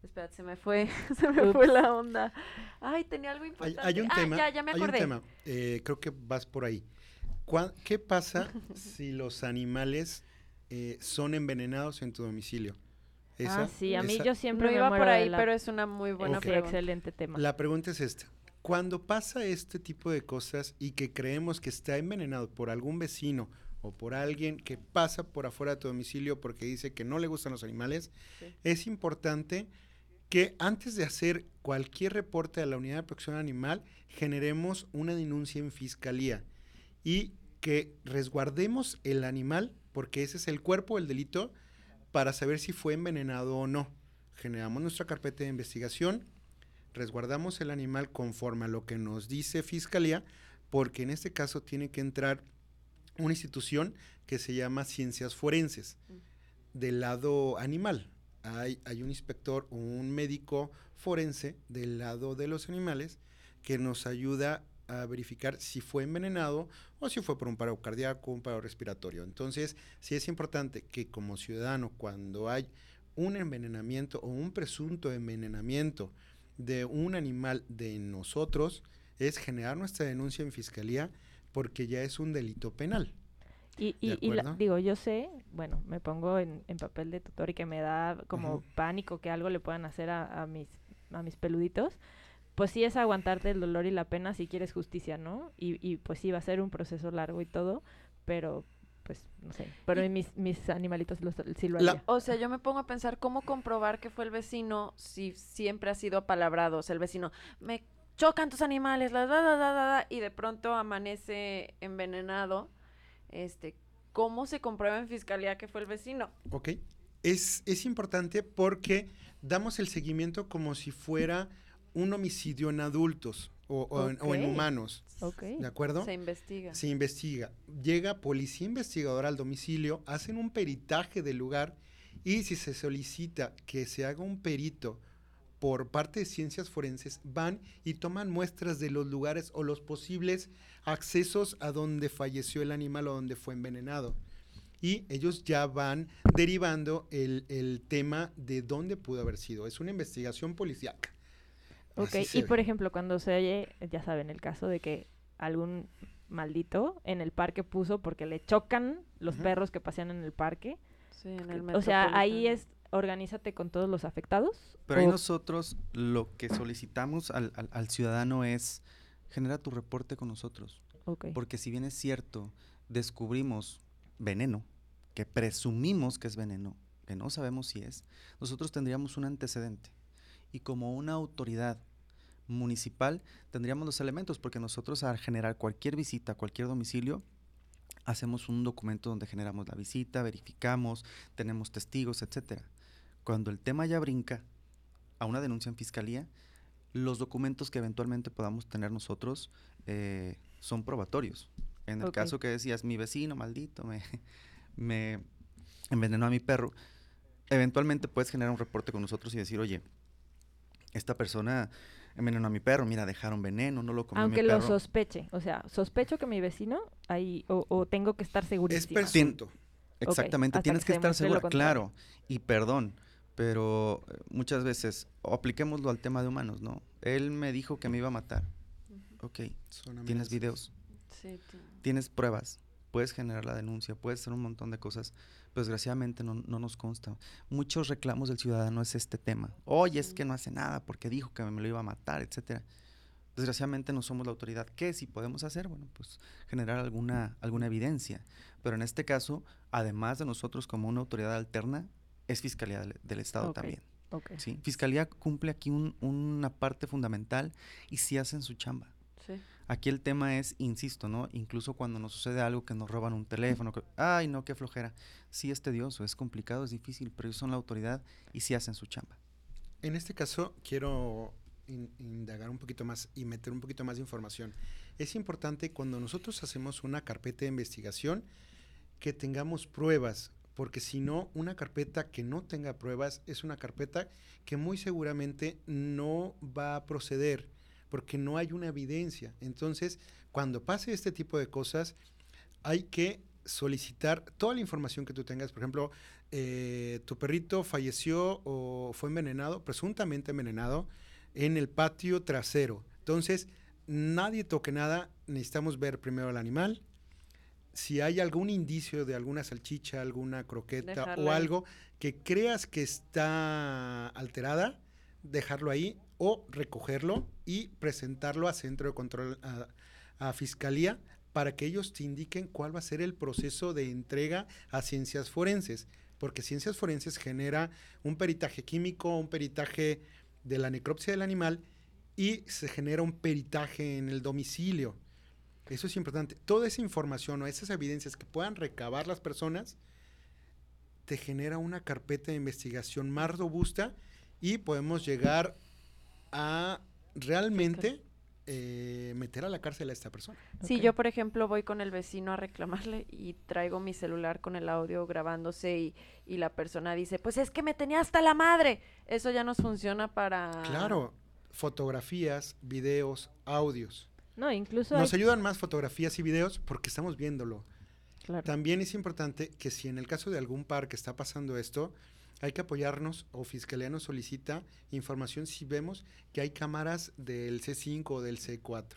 Espera, se me fue, se me fue la onda. Ay, tenía algo importante. Hay, un ah, tema. Ya, ya me acordé. Hay un tema. Eh, creo que vas por ahí. ¿Qué pasa si los animales eh, son envenenados en tu domicilio? ah, sí, a mí yo siempre iba por ahí, pero es una muy buena pregunta. excelente tema. La pregunta es esta. Cuando pasa este tipo de cosas y que creemos que está envenenado por algún vecino o por alguien que pasa por afuera de tu domicilio porque dice que no le gustan los animales, es importante que antes de hacer cualquier reporte a la unidad de protección animal, generemos una denuncia en fiscalía y que resguardemos el animal, porque ese es el cuerpo del delito, para saber si fue envenenado o no. Generamos nuestra carpeta de investigación, resguardamos el animal conforme a lo que nos dice fiscalía, porque en este caso tiene que entrar una institución que se llama Ciencias Forenses, del lado animal. Hay, hay un inspector o un médico forense del lado de los animales que nos ayuda a verificar si fue envenenado o si fue por un paro cardíaco, un paro respiratorio. Entonces, sí es importante que como ciudadano, cuando hay un envenenamiento o un presunto envenenamiento de un animal de nosotros, es generar nuestra denuncia en fiscalía porque ya es un delito penal. Y, y, digo, yo sé, bueno, me pongo en, papel de tutor y que me da como pánico que algo le puedan hacer a, mis, a mis peluditos, pues sí es aguantarte el dolor y la pena si quieres justicia, ¿no? Y, y pues sí va a ser un proceso largo y todo, pero pues no sé, pero mis, mis animalitos los, sí lo haría. O sea, yo me pongo a pensar cómo comprobar que fue el vecino si siempre ha sido apalabrado, o sea, el vecino, me chocan tus animales, la, da, da, da, y de pronto amanece envenenado, este, ¿cómo se comprueba en fiscalía que fue el vecino? Ok, es, es importante porque damos el seguimiento como si fuera un homicidio en adultos. o, en, humanos. ¿De acuerdo? Se investiga. Se investiga. Llega policía investigadora al domicilio, hacen un peritaje del lugar y si se solicita que se haga un perito por parte de ciencias forenses, van y toman muestras de los lugares o los posibles accesos a donde falleció el animal o donde fue envenenado. Y ellos ya van derivando el, el tema de dónde pudo haber sido. Es una investigación policial. Ok, y por ejemplo, cuando se oye, ya saben, el caso de que algún maldito en el parque puso porque le chocan los perros que pasean en el parque. Sí, en el O sea, ahí es organízate con todos los afectados. Pero ahí nosotros lo que solicitamos al, al, ciudadano es genera tu reporte con nosotros. Okay. Porque si bien es cierto, descubrimos veneno, que presumimos que es veneno, que no sabemos si es, nosotros tendríamos un antecedente y como una autoridad municipal tendríamos los elementos, porque nosotros al generar cualquier visita a cualquier domicilio, hacemos un documento donde generamos la visita, verificamos, tenemos testigos, etcétera. Cuando el tema ya brinca a una denuncia en fiscalía, los documentos que eventualmente podamos tener nosotros eh, son probatorios. En el caso que decías, mi vecino maldito me, me envenenó a mi perro, eventualmente puedes generar un reporte con nosotros y decir, oye, esta persona envenenó a mi perro, mira, dejaron veneno, no lo comió Aunque mi perro. lo sospeche, o sea, sospecho que mi vecino ahí, o, tengo que estar segurísimo. Es presunto. Exactamente, tienes que, estar seguro, claro, y perdón, pero eh, muchas veces, apliquémoslo al tema de humanos, ¿no? Él me dijo que me iba a matar. Ok, tienes videos, sí, tienes pruebas, puedes generar la denuncia, puedes hacer un montón de cosas, pues desgraciadamente no, nos consta. Muchos reclamos del ciudadano es este tema. Oye, es que no hace nada porque dijo que me lo iba a matar, etcétera. Desgraciadamente no somos la autoridad. ¿Qué si podemos hacer? Bueno, pues generar alguna, alguna evidencia. Pero en este caso, además de nosotros como una autoridad alterna, es Fiscalía del, Estado también. ¿sí? Fiscalía cumple aquí una parte fundamental y sí hacen su chamba. Sí. Aquí el tema es, insisto, ¿no? Incluso cuando nos sucede algo que nos roban un teléfono, que, ay, no, qué flojera. Sí es tedioso, es complicado, es difícil, pero ellos son la autoridad y sí hacen su chamba. En este caso, quiero indagar un poquito más y meter un poquito más de información. Es importante cuando nosotros hacemos una carpeta de investigación que tengamos pruebas, porque si no, una carpeta que no tenga pruebas es una carpeta que muy seguramente no va a proceder porque no hay una evidencia. Entonces, cuando pase este tipo de cosas, hay que solicitar toda la información que tú tengas. Por ejemplo, eh, tu perrito falleció o fue envenenado, presuntamente envenenado, en el patio trasero. Entonces, nadie toque nada, necesitamos ver primero al animal. Si hay algún indicio de alguna salchicha, alguna croqueta o algo que creas que está alterada, dejarlo ahí o recogerlo y presentarlo a centro de control, a, fiscalía, para que ellos te indiquen cuál va a ser el proceso de entrega a ciencias forenses, porque ciencias forenses genera un peritaje químico, un peritaje de la necropsia del animal y se genera un peritaje en el domicilio. Eso es importante. Toda esa información o esas evidencias que puedan recabar las personas te genera una carpeta de investigación más robusta y podemos llegar a realmente eh, meter a la cárcel a esta persona. Si yo, por ejemplo, voy con el vecino a reclamarle y traigo mi celular con el audio grabándose y, y la persona dice, pues es que me tenía hasta la madre, eso ya nos funciona para... Claro, fotografías, videos, audios. No, incluso... Nos ayudan más fotografías y videos porque estamos viéndolo. También es importante que si en el caso de algún par que está pasando esto, hay que apoyarnos o Fiscalía nos solicita información si vemos que hay cámaras del C5 o del C4.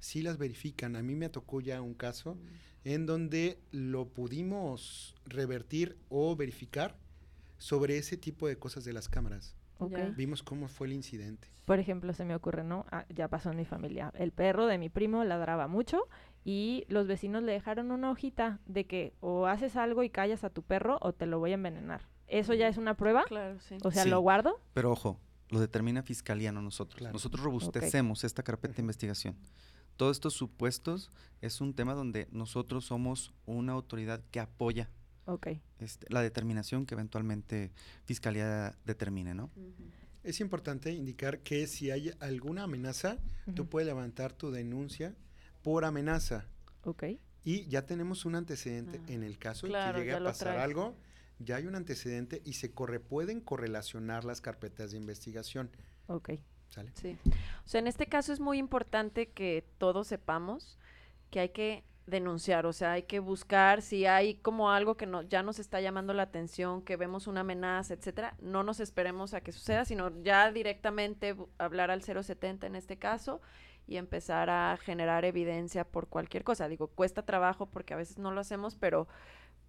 Si las verifican. A mí me tocó ya un caso en donde lo pudimos revertir o verificar sobre ese tipo de cosas de las cámaras. Vimos cómo fue el incidente. Por ejemplo, se me ocurre, ¿no? Ah, ya pasó en mi familia. El perro de mi primo ladraba mucho y los vecinos le dejaron una hojita de que o haces algo y callas a tu perro o te lo voy a envenenar. ¿Eso ya es una prueba? Claro, sí. O sea, ¿lo guardo? Pero ojo, lo determina Fiscalía, no nosotros. Nosotros robustecemos esta carpeta de investigación. Todos estos supuestos es un tema donde nosotros somos una autoridad que apoya este, la determinación que eventualmente Fiscalía determine, ¿no? Es importante indicar que si hay alguna amenaza, tú puedes levantar tu denuncia por amenaza. Ok. Y ya tenemos un antecedente. En el caso de que llegue a pasar algo, ya hay un antecedente y se corre, pueden correlacionar las carpetas de investigación. Ok. ¿Sale? Sí. O sea, en este caso es muy importante que todos sepamos que hay que denunciar, o sea, hay que buscar si hay como algo que no, ya nos está llamando la atención, que vemos una amenaza, etcétera, no nos esperemos a que suceda, sino ya directamente hablar al 070 en este caso y empezar a generar evidencia por cualquier cosa. Digo, cuesta trabajo porque a veces no lo hacemos, pero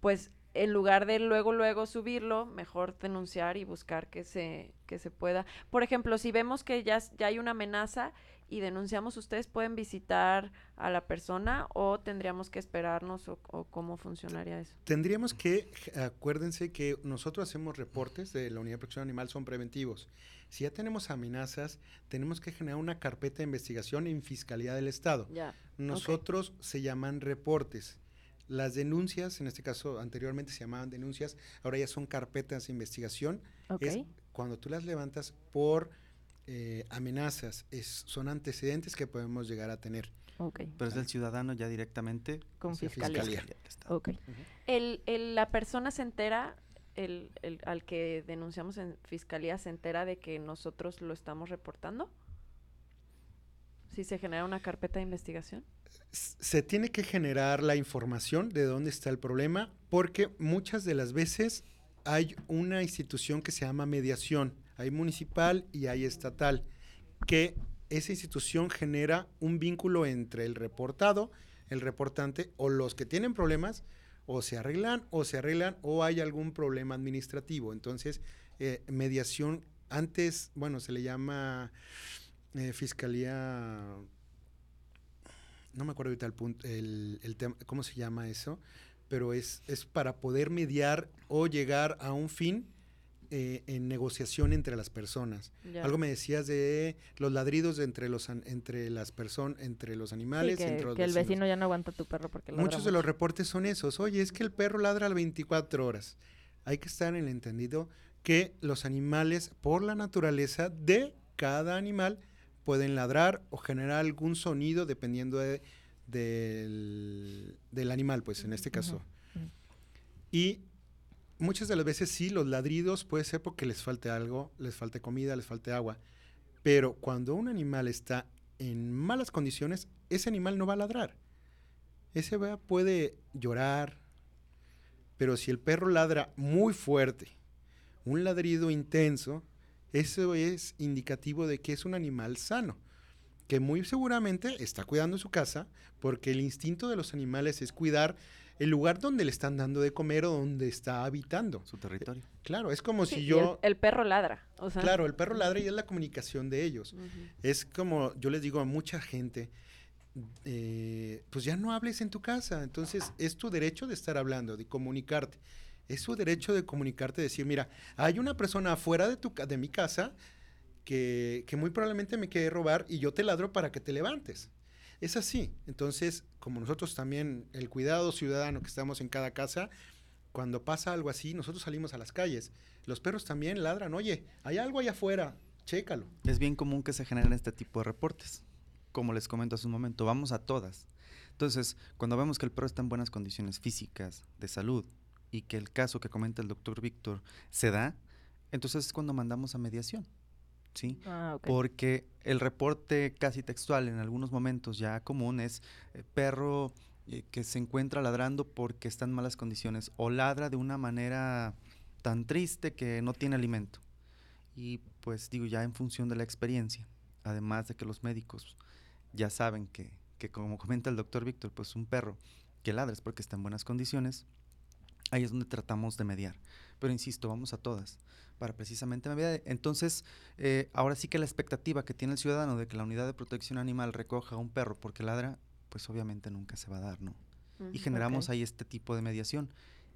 pues en lugar de luego luego subirlo, mejor denunciar y buscar que se que se pueda. Por ejemplo, si vemos que ya, ya hay una amenaza y denunciamos, ustedes pueden visitar a la persona o tendríamos que esperarnos o, cómo funcionaría eso. Tendríamos que, acuérdense que nosotros hacemos reportes de la Unidad de Protección Animal, son preventivos. Si ya tenemos amenazas, tenemos que generar una carpeta de investigación en Fiscalía del Estado. Ya. Nosotros se llaman reportes. Las denuncias, en este caso anteriormente se llamaban denuncias, ahora ya son carpetas de investigación. Es cuando tú las levantas por eh, amenazas, es, son antecedentes que podemos llegar a tener. Pero es del ciudadano ya directamente con fiscalía. el, la persona se entera, el, el, al que denunciamos en fiscalía, se entera de que nosotros lo estamos reportando. Si se genera una carpeta de investigación. Se tiene que generar la información de dónde está el problema, porque muchas de las veces hay una institución que se llama mediación hay municipal y hay estatal, que esa institución genera un vínculo entre el reportado, el reportante o los que tienen problemas, o se arreglan o se arreglan o hay algún problema administrativo. Entonces, eh, mediación, antes, bueno, se le llama eh, fiscalía, no me acuerdo ahorita el punto, el, el tema, ¿cómo se llama eso? Pero es, es para poder mediar o llegar a un fin eh, en negociación entre las personas. Algo me decías de los ladridos entre los entre las personas, entre los animales, que, entre que el vecino ya no aguanta tu perro porque Muchos de los reportes son esos. Oye, es que el perro ladra a las 24 horas. Hay que estar en el entendido que los animales, por la naturaleza de cada animal, pueden ladrar o generar algún sonido dependiendo de, del, animal, pues en este caso. Y muchas de las veces sí, los ladridos puede ser porque les falte algo, les falte comida, les falte agua. Pero cuando un animal está en malas condiciones, ese animal no va a ladrar. Ese puede llorar, pero si el perro ladra muy fuerte, un ladrido intenso, eso es indicativo de que es un animal sano, que muy seguramente está cuidando su casa, porque el instinto de los animales es cuidar el lugar donde le están dando de comer o donde está habitando. Su territorio. Claro, es como si yo... El, perro ladra. Claro, el perro ladra y es la comunicación de ellos. Es como yo les digo a mucha gente, eh, pues ya no hables en tu casa. Entonces es tu derecho de estar hablando, de comunicarte. Es su derecho de comunicarte, decir, mira, hay una persona afuera de, tu, de mi casa que, que muy probablemente me quiere robar y yo te ladro para que te levantes. Es así. Entonces, como nosotros también, el cuidado ciudadano que estamos en cada casa, cuando pasa algo así, nosotros salimos a las calles. Los perros también ladran, oye, hay algo allá afuera, chécalo. Es bien común que se generen este tipo de reportes. Como les comento hace un momento, vamos a todas. Entonces, cuando vemos que el perro está en buenas condiciones físicas, de salud, y que el caso que comenta el doctor Víctor se da, entonces es cuando mandamos a mediación. ¿sí? Ah, Porque el reporte casi textual en algunos momentos ya común es eh, perro eh, que se encuentra ladrando porque está en malas condiciones o ladra de una manera tan triste que no tiene alimento. Y pues digo, ya en función de la experiencia, además de que los médicos ya saben que, que como comenta el doctor Víctor, pues un perro que ladra es porque está en buenas condiciones, ahí es donde tratamos de mediar. Pero insisto, vamos a todas para precisamente mediar. Entonces, eh, ahora sí que la expectativa que tiene el ciudadano de que la unidad de protección animal recoja a un perro porque ladra, pues obviamente nunca se va a dar, ¿no? y generamos ahí este tipo de mediación.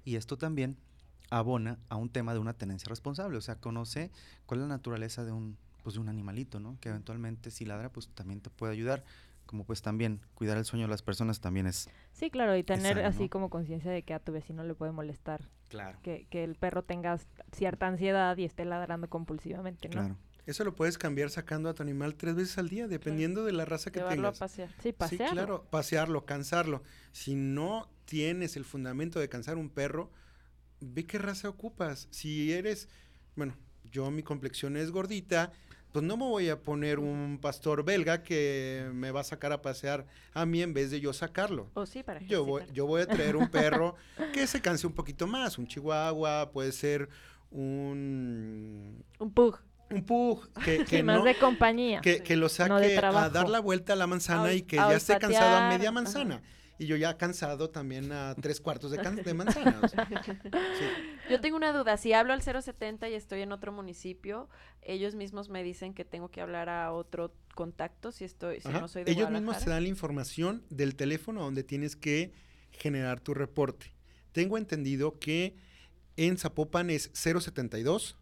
Y esto también abona a un tema de una tenencia responsable, o sea, conoce cuál es la naturaleza de un, pues, de un animalito, ¿no? Que eventualmente si ladra, pues también te puede ayudar como pues también cuidar el sueño de las personas también es... Sí, claro, y tener así como conciencia de que a tu vecino le puede molestar. Claro. Que, que el perro tenga cierta ansiedad y esté ladrando compulsivamente, ¿no? Claro. Eso lo puedes cambiar sacando a tu animal tres veces al día, dependiendo de la raza que Llevarlo tengas. a pasear. Sí, pasearlo. Sí, claro, pasearlo, cansarlo. Si no tienes el fundamento de cansar un perro, ve qué raza ocupas. Si eres, bueno, yo mi complexión es gordita, pues no me voy a poner un pastor belga que me va a sacar a pasear a mí en vez de yo sacarlo. O sí, para Yo voy, yo voy a traer un perro que se canse un poquito más, un chihuahua, puede ser un, Un pug. un pug que, que Sí, más no- de compañía. que, que lo saque No a dar la vuelta a la manzana A y que ya esté cansado a media manzana. Y yo ya cansado también a tres cuartos de, manzana. o sea, sí. Yo tengo una duda, si hablo al 070 y estoy en otro municipio, ellos mismos me dicen que tengo que hablar a otro contacto si estoy si Ajá. no soy de Ellos mismos te dan la información del teléfono donde tienes que generar tu reporte. Tengo entendido que en Zapopan es 072.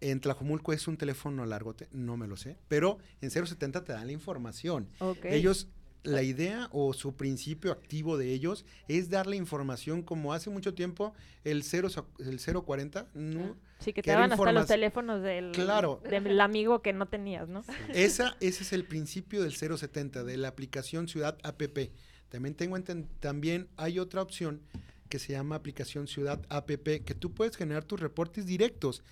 En Tlajomulco es un teléfono largo, te- no me lo sé, pero en 070 te dan la información. Ok. Ellos, la idea o su principio activo de ellos es darle información como hace mucho tiempo el, 0, el 040, ¿no? sí, que que te daban hasta los teléfonos del, Claro. del amigo que no tenías, ¿no? Esa, ese es el principio del 070, de la aplicación Ciudad APP. También tengo también hay otra opción que se llama aplicación Ciudad APP, que tú puedes generar tus reportes directos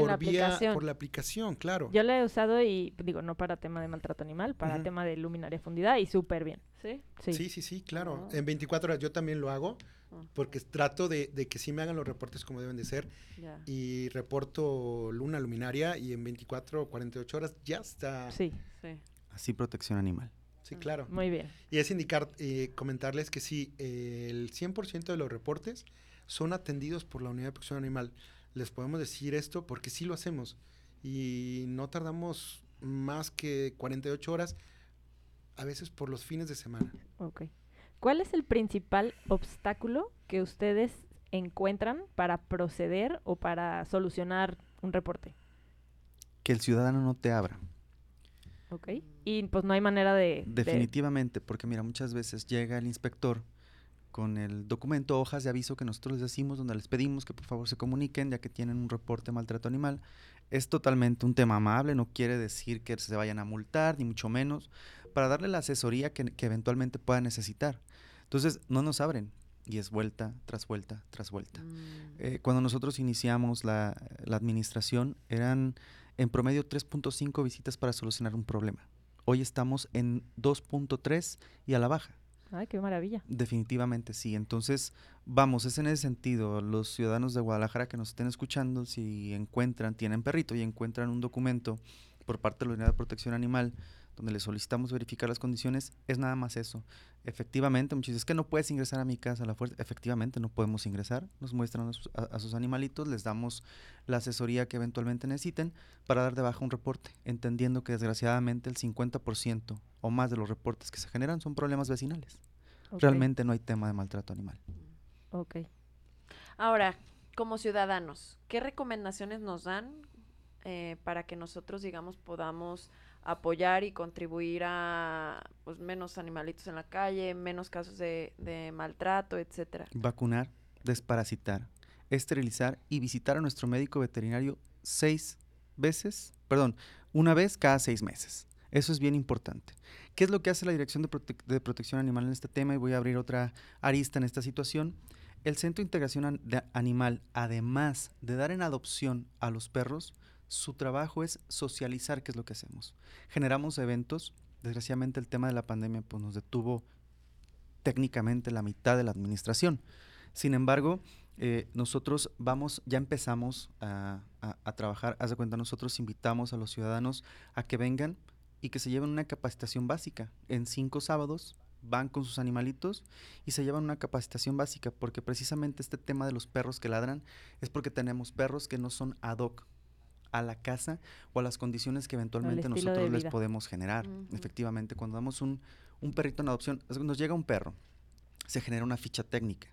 por la vía, aplicación. por la aplicación, claro. Yo la he usado y, digo, no para tema de maltrato animal, para tema de luminaria fundida y súper bien. ¿Sí? Sí. Sí, sí, sí, claro. Oh. En 24 horas yo también lo hago, Ah. porque trato de, de que sí me hagan los reportes como deben de ser. Y reporto luna luminaria y en 24 o 48 horas ya está. Sí, Sí. Así protección animal. Sí, claro. muy bien. Y es indicar, eh, comentarles que sí, eh, el 100% de los reportes son atendidos por la Unidad de Protección Animal. Les podemos decir esto porque sí lo hacemos y no tardamos más que 48 horas, a veces por los fines de semana. Ok. ¿Cuál es el principal obstáculo que ustedes encuentran para proceder o para solucionar un reporte? Que el ciudadano no te abra. Ok. Y pues no hay manera de... de- Definitivamente, porque mira, muchas veces llega el inspector con el documento, hojas de aviso que nosotros les decimos, donde les pedimos que por favor se comuniquen, ya que tienen un reporte de maltrato animal. Es totalmente un tema amable, no quiere decir que se vayan a multar, ni mucho menos, para darle la asesoría que, que eventualmente puedan necesitar. Entonces, no nos abren, y es vuelta tras vuelta tras vuelta. Mm. Eh, cuando nosotros iniciamos la, la administración, eran en promedio 3.5 visitas para solucionar un problema. Hoy estamos en 2.3 y a la baja. Ay, qué maravilla. Definitivamente sí. Entonces, vamos, es en ese sentido. Los ciudadanos de Guadalajara que nos estén escuchando, si encuentran, tienen perrito y encuentran un documento por parte de la Unidad de Protección Animal donde le solicitamos verificar las condiciones, es nada más eso. Efectivamente, muchos dicen, es que no puedes ingresar a mi casa a la fuerza. Efectivamente, no podemos ingresar. Nos muestran a sus, a- a sus animalitos, les damos la asesoría que eventualmente necesiten para dar de baja un reporte, entendiendo que desgraciadamente el 50% o más de los reportes que se generan son problemas vecinales. Realmente no hay tema de maltrato animal. Ok. Ahora, como ciudadanos, ¿qué recomendaciones nos dan eh, para que nosotros, digamos, podamos apoyar y contribuir a pues, menos animalitos en la calle, menos casos de, maltrato, etcétera? Vacunar, desparasitar, esterilizar y visitar a nuestro médico veterinario seis veces, perdón, una vez cada seis meses. Eso es bien importante. ¿Qué es lo que hace la Dirección de, Prote- de Protección Animal en este tema? Y voy a abrir otra arista en esta situación. El Centro de Integración Animal, además de dar en adopción a los perros, su trabajo es socializar, que es lo que hacemos. Generamos eventos. Desgraciadamente el tema de la pandemia pues, nos detuvo técnicamente la mitad de la administración. Sin embargo, eh, nosotros vamos, ya empezamos a, a- a trabajar. Haz de cuenta, nosotros invitamos a los ciudadanos a que vengan y que se lleven una capacitación básica. En cinco sábados van con sus animalitos y se llevan una capacitación básica, porque precisamente este tema de los perros que ladran es porque tenemos perros que no son ad hoc a la casa o a las condiciones que eventualmente nosotros les podemos generar. Efectivamente, cuando damos un, un perrito en adopción, nos llega un perro, se genera una ficha técnica.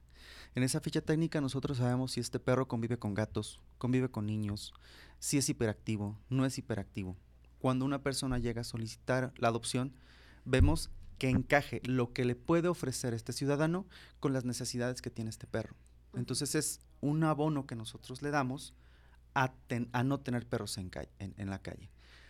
En esa ficha técnica nosotros sabemos si este perro convive con gatos, convive con niños, si es hiperactivo, no es hiperactivo. Cuando una persona llega a solicitar la adopción, vemos que encaje lo que le puede ofrecer este ciudadano con las necesidades que tiene este perro. Entonces es un abono que nosotros le damos a, no tener perros en, en, la calle.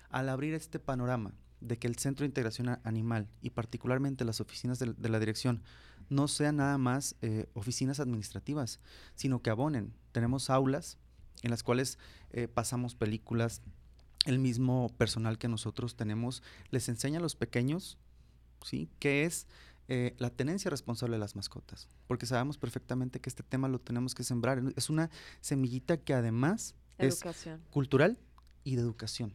Al abrir este panorama de que el Centro de Integración Animal y particularmente las oficinas de, la dirección no sean nada más eh, oficinas administrativas, sino que abonen. Tenemos aulas en las cuales eh, pasamos películas, el mismo personal que nosotros tenemos les enseña a los pequeños, ¿sí? ¿Qué es eh, la tenencia responsable de las mascotas? Porque sabemos perfectamente que este tema lo tenemos que sembrar. Es una semillita que además es cultural y de educación.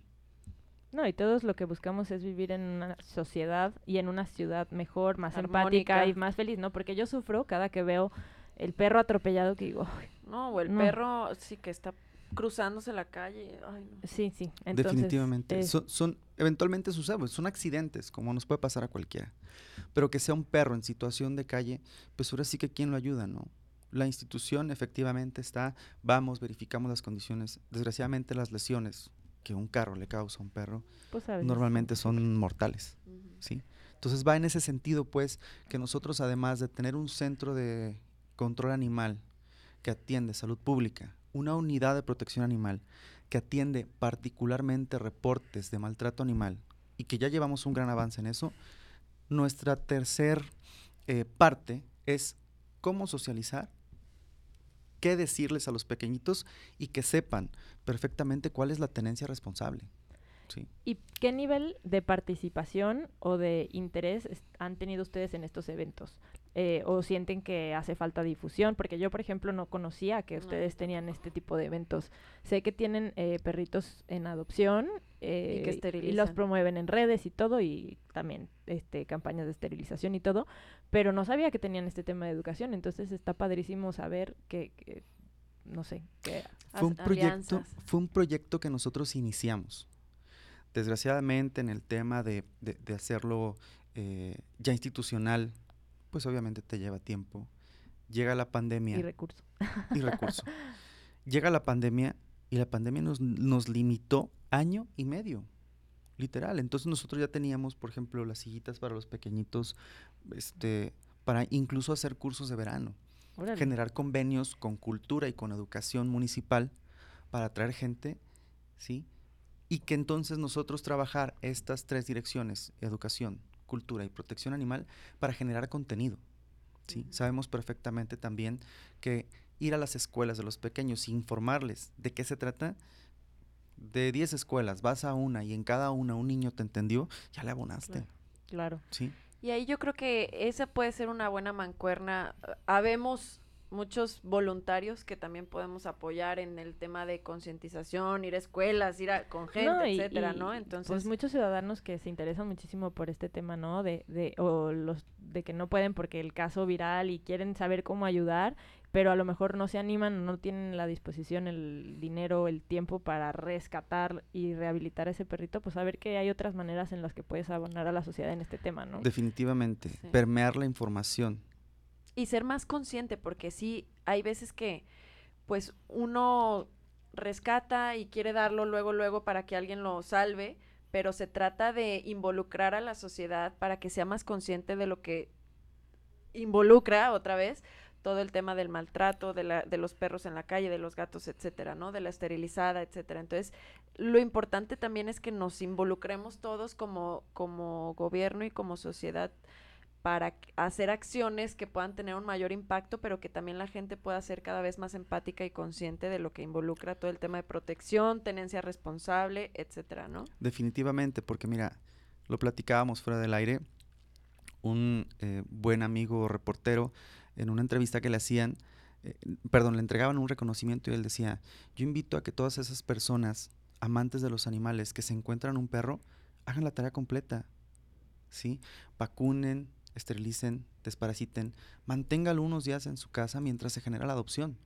No, y todos lo que buscamos es vivir en una sociedad y en una ciudad mejor, más empática y más feliz, ¿no? Porque yo sufro cada que veo el perro atropellado que digo, no, o el perro sí que está cruzándose la calle. Sí, sí. Definitivamente. Son, eventualmente sucede, son accidentes, como nos puede pasar a cualquiera. Pero que sea un perro en situación de calle, pues ahora sí que quién lo ayuda, ¿no? La institución efectivamente está, vamos, verificamos las condiciones. Desgraciadamente las lesiones que un carro le causa a un perro pues normalmente son mortales, ¿sí? Entonces va en ese sentido, pues, que nosotros además de tener un centro de control animal que atiende salud pública, una unidad de protección animal que atiende particularmente reportes de maltrato animal y que ya llevamos un gran avance en eso, nuestra tercer eh, parte es cómo socializar, qué decirles a los pequeñitos y que sepan perfectamente cuál es la tenencia responsable. ¿Y qué nivel de participación o de interés han tenido ustedes en estos eventos? Eh, o sienten que hace falta difusión, porque yo, por ejemplo, no conocía que ustedes tenían este tipo de eventos. Sé que tienen eh, perritos en adopción eh, y, los promueven en redes y todo, y también este, campañas de esterilización y todo, pero no sabía que tenían este tema de educación, entonces está padrísimo saber que, no sé, que... Fue un, proyecto, fue un proyecto que nosotros iniciamos. Desgraciadamente en el tema de, de hacerlo ya institucional, pues obviamente te lleva tiempo. Llega la pandemia. Y recurso. Y recurso. Llega la pandemia y la pandemia nos, nos limitó año y medio, literal. Entonces nosotros ya teníamos, por ejemplo, las sillitas para los pequeñitos, este, para incluso hacer cursos de verano. Generar convenios con cultura y con educación municipal para atraer gente, ¿sí? Y que entonces nosotros trabajar estas tres direcciones, educación, cultura y protección animal para generar contenido. ¿sí? Sabemos perfectamente también que ir a las escuelas de los pequeños e informarles de qué se trata, de 10 escuelas, vas a una y en cada una un niño te entendió, ya le abonaste. Claro. Sí. Y ahí yo creo que esa puede ser una buena mancuerna. Habemos muchos voluntarios que también podemos apoyar en el tema de concientización, ir a escuelas, ir a, con gente, etcétera, ¿no? Entonces, pues muchos ciudadanos que se interesan muchísimo por este tema, ¿no? De, de o los de que no pueden porque el caso viral y quieren saber cómo ayudar, pero a lo mejor no se animan, no tienen la disposición, el dinero, el tiempo para rescatar y rehabilitar a ese perrito, pues saber que hay otras maneras en las que puedes abonar a la sociedad en este tema, ¿no? Definitivamente, permear la información y ser más consciente, porque sí, hay veces que pues uno rescata y quiere darlo luego, luego para que alguien lo salve, pero se trata de involucrar a la sociedad para que sea más consciente de lo que involucra otra vez todo el tema del maltrato, de, la, de los perros en la calle, de los gatos, etcétera, ¿no? De la esterilizada, etcétera. Entonces, lo importante también es que nos involucremos todos como, como gobierno y como sociedad para hacer acciones que puedan tener un mayor impacto, pero que también la gente pueda ser cada vez más empática y consciente de lo que involucra todo el tema de protección, tenencia responsable, etcétera, ¿no? Definitivamente, porque mira, lo platicábamos fuera del aire, un eh, buen amigo reportero, en una entrevista que le hacían, eh, perdón, le entregaban un reconocimiento y él decía, yo invito a que todas esas personas amantes de los animales que se encuentran un perro, hagan la tarea completa, ¿sí? Vacunen, esterilicen, desparasiten, manténgalo unos días en su casa mientras se genera la adopción,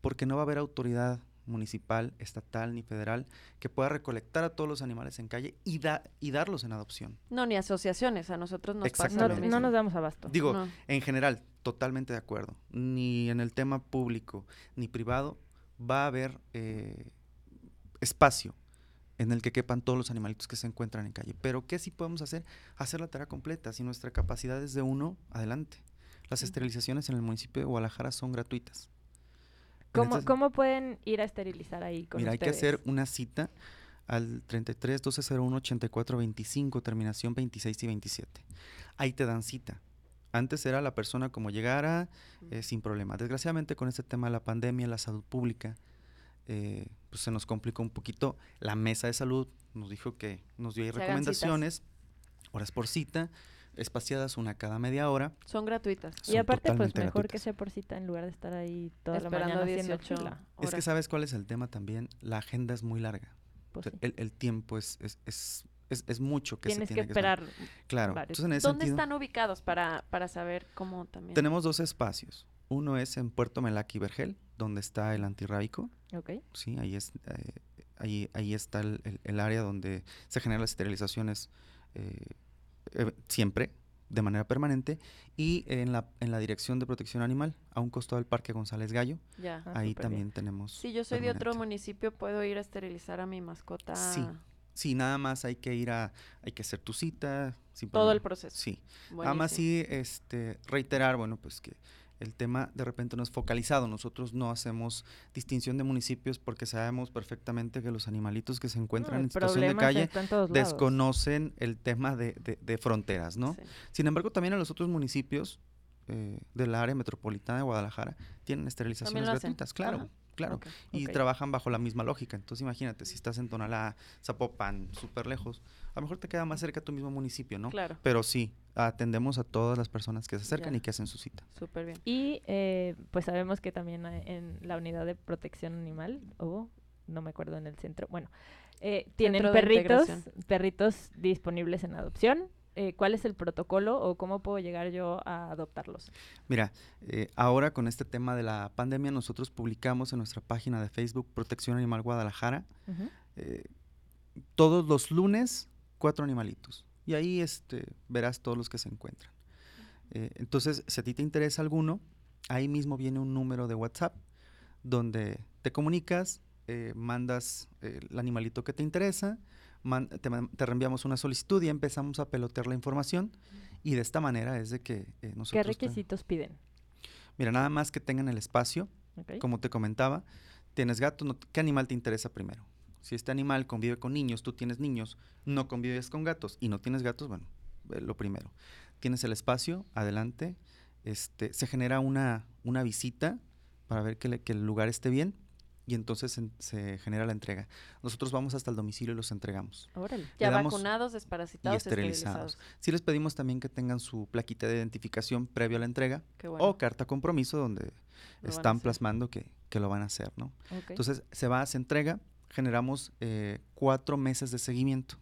porque no va a haber autoridad municipal, estatal ni federal que pueda recolectar a todos los animales en calle y, da, y darlos en adopción. No, ni asociaciones, a nosotros nos pasa no, no, nos damos abasto. Digo, en general, totalmente de acuerdo. Ni en el tema público ni privado va a haber eh, espacio en el que quepan todos los animalitos que se encuentran en calle. Pero ¿qué sí podemos hacer? Hacer la tarea completa. Si nuestra capacidad es de uno, adelante. Las esterilizaciones en el municipio de Guadalajara son gratuitas. ¿Cómo, ¿Cómo, pueden ir a esterilizar ahí con Mira, hay que hacer una cita al 33 1201 84 25, terminación 26 y 27. Ahí te dan cita. Antes era la persona como llegara eh, sin problema. Desgraciadamente con este tema de la pandemia, la salud pública, eh, pues se nos complicó un poquito. La mesa de salud nos dijo que nos dio ahí recomendaciones, horas por cita, espaciadas una cada media hora. Son gratuitas. y aparte, pues mejor que sea por cita en lugar de estar ahí toda Esperando la mañana 18 Es que sabes cuál es el tema también. La agenda es muy larga. Pues el, tiempo es, es, es, mucho que Tienes se tiene que esperar. claro. ¿Dónde están ubicados para, para saber cómo también? Tenemos dos espacios. Uno es en Puerto Melaki Vergel, donde está el antirrábico. Ok. Sí, ahí, es, eh, ahí, ahí está el, el, área donde se generan las esterilizaciones eh, eh, siempre, de manera permanente. Y en la, en la Dirección de Protección Animal, a un costado del Parque González Gallo. Ya. Ah, ahí también tenemos. Si yo soy de otro municipio, ¿puedo ir a esterilizar a mi mascota? Sí. Sí, nada más hay que ir a, hay que hacer tu cita. Todo el proceso. Sí. Nada más sí, este, reiterar, bueno, pues que el tema de repente no es focalizado. Nosotros no hacemos distinción de municipios porque sabemos perfectamente que los animalitos que se encuentran en situación de calle desconocen el tema de, de, fronteras, ¿no? Sin embargo, también en los otros municipios eh, del área metropolitana de Guadalajara tienen esterilizaciones gratuitas, claro. Claro, y trabajan bajo la misma lógica. Entonces imagínate, si estás en Tonalá, Zapopan, súper lejos, a lo mejor te queda más cerca tu mismo municipio, ¿no? Claro. Pero sí, atendemos a todas las personas que se acercan y que hacen su cita. Súper bien. Y eh, pues sabemos que también en la unidad de protección animal, o no me acuerdo en el centro, bueno, eh, tienen perritos, perritos disponibles en adopción eh, cuál es el protocolo o cómo puedo llegar yo a adoptarlos. Mira, eh, ahora con este tema de la pandemia, nosotros publicamos en nuestra página de Facebook Protección Animal Guadalajara eh, todos los lunes cuatro animalitos. Y ahí este, verás todos los que se encuentran. entonces, si a ti te interesa alguno, ahí mismo viene un número de WhatsApp donde te comunicas, mandas el animalito que te interesa, te, reenviamos una solicitud y empezamos a pelotear la información y de esta manera es de que eh, nosotros... ¿Qué requisitos piden? Mira, nada más que tengan el espacio, como te comentaba, tienes gato, ¿qué animal te interesa primero? Si este animal convive con niños, tú tienes niños, no convives con gatos y no tienes gatos, bueno, eh, lo primero. Tienes el espacio, adelante, este, se genera una, una visita para ver que, que el lugar esté bien y entonces se, genera la entrega. Nosotros vamos hasta el domicilio y los entregamos. Órale. Ya vacunados, desparasitados, y esterilizados. Sí les pedimos también que tengan su plaquita de identificación previo a la entrega o carta compromiso donde están plasmando que, lo van a hacer, ¿no? Entonces se va, se entrega, generamos eh, cuatro meses de seguimiento.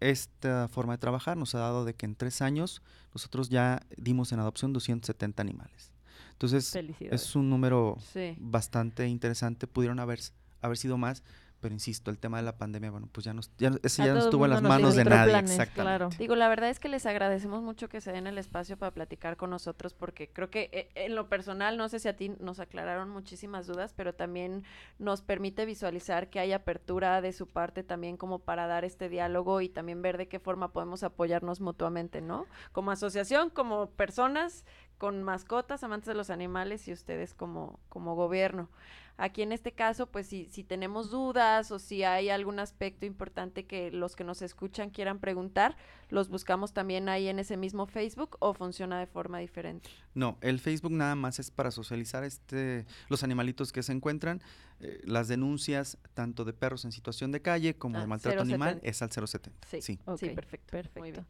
Esta forma de trabajar nos ha dado de que en tres años nosotros ya dimos en adopción 270 animales. Entonces, es un número bastante interesante. Pudieron haber, haber sido más, pero insisto, el tema de la pandemia, bueno, pues ya, nos, ya, ese ya no estuvo en las manos de nadie. exactamente. Digo, la verdad es que les agradecemos mucho que se den el espacio para platicar con nosotros, porque creo que eh, en lo personal, no sé si a ti nos aclararon muchísimas dudas, pero también nos permite visualizar que hay apertura de su parte también como para dar este diálogo y también ver de qué forma podemos apoyarnos mutuamente, ¿no? Como asociación, como personas con mascotas, amantes de los animales y ustedes como, como gobierno. Aquí en este caso, pues si, si tenemos dudas o si hay algún aspecto importante que los que nos escuchan quieran preguntar, los buscamos también ahí en ese mismo Facebook o funciona de forma diferente. No, el Facebook nada más es para socializar este, los animalitos que se encuentran. Eh, las denuncias tanto de perros en situación de calle como de maltrato animal es al 070. Sí, sí. perfecto, perfecto. Muy bien.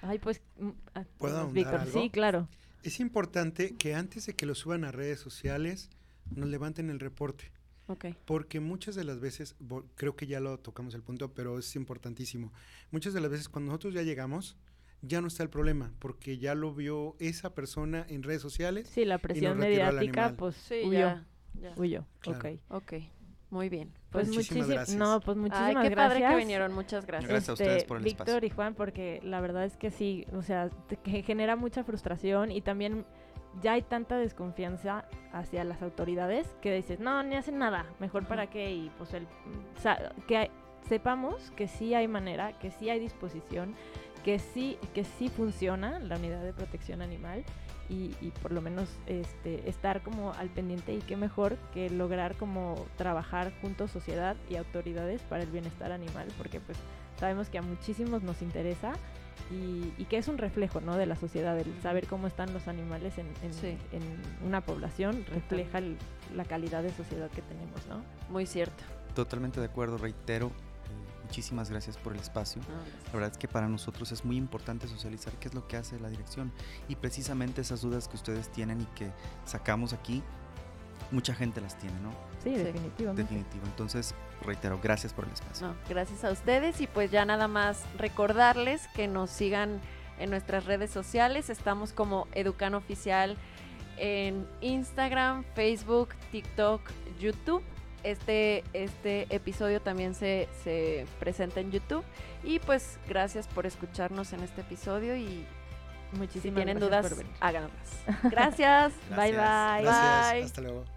Ay, pues, mm, ah, ¿Puedo Sí, claro. Es importante que antes de que lo suban a redes sociales, nos levanten el reporte. Okay. Porque muchas de las veces, creo que ya lo tocamos el punto, pero es importantísimo. Muchas de las veces cuando nosotros ya llegamos, ya no está el problema, porque ya lo vio esa persona en redes sociales. Sí, la presión mediática, pues sí, huyó. Ya, Huyó, ok. Ok. Muy bien. Pues muchísimas gracias. No, pues muchísimas Ay, qué padre que vinieron. Muchas gracias. Gracias a ustedes este, por el Víctor y Juan, porque la verdad es que sí, o sea, que genera mucha frustración y también ya hay tanta desconfianza hacia las autoridades que dices, no, ni hacen nada, mejor para qué. Y pues el, o sea, que sepamos que sí hay manera, que sí hay disposición, que sí, que sí funciona la unidad de protección animal y, por lo menos este, estar como al pendiente y qué mejor que lograr como trabajar juntos sociedad y autoridades para el bienestar animal, porque pues sabemos que a muchísimos nos interesa y, que es un reflejo ¿no? de la sociedad, el saber cómo están los animales en, una población refleja la calidad de sociedad que tenemos, ¿no? Muy cierto. Totalmente de acuerdo, reitero. Muchísimas gracias por el espacio. la verdad es que para nosotros es muy importante socializar qué es lo que hace la dirección y precisamente esas dudas que ustedes tienen y que sacamos aquí, mucha gente las tiene, ¿no? Sí, definitivamente. Definitivo. Entonces, reitero, gracias por el espacio. gracias a ustedes y pues ya nada más recordarles que nos sigan en nuestras redes sociales. Estamos como Educan Oficial en Instagram, Facebook, TikTok, YouTube. Este, este episodio también se, se presenta en YouTube. Y pues gracias por escucharnos en este episodio y Muchísimas si tienen dudas, háganlas. Gracias. Bye bye. Gracias. Hasta luego.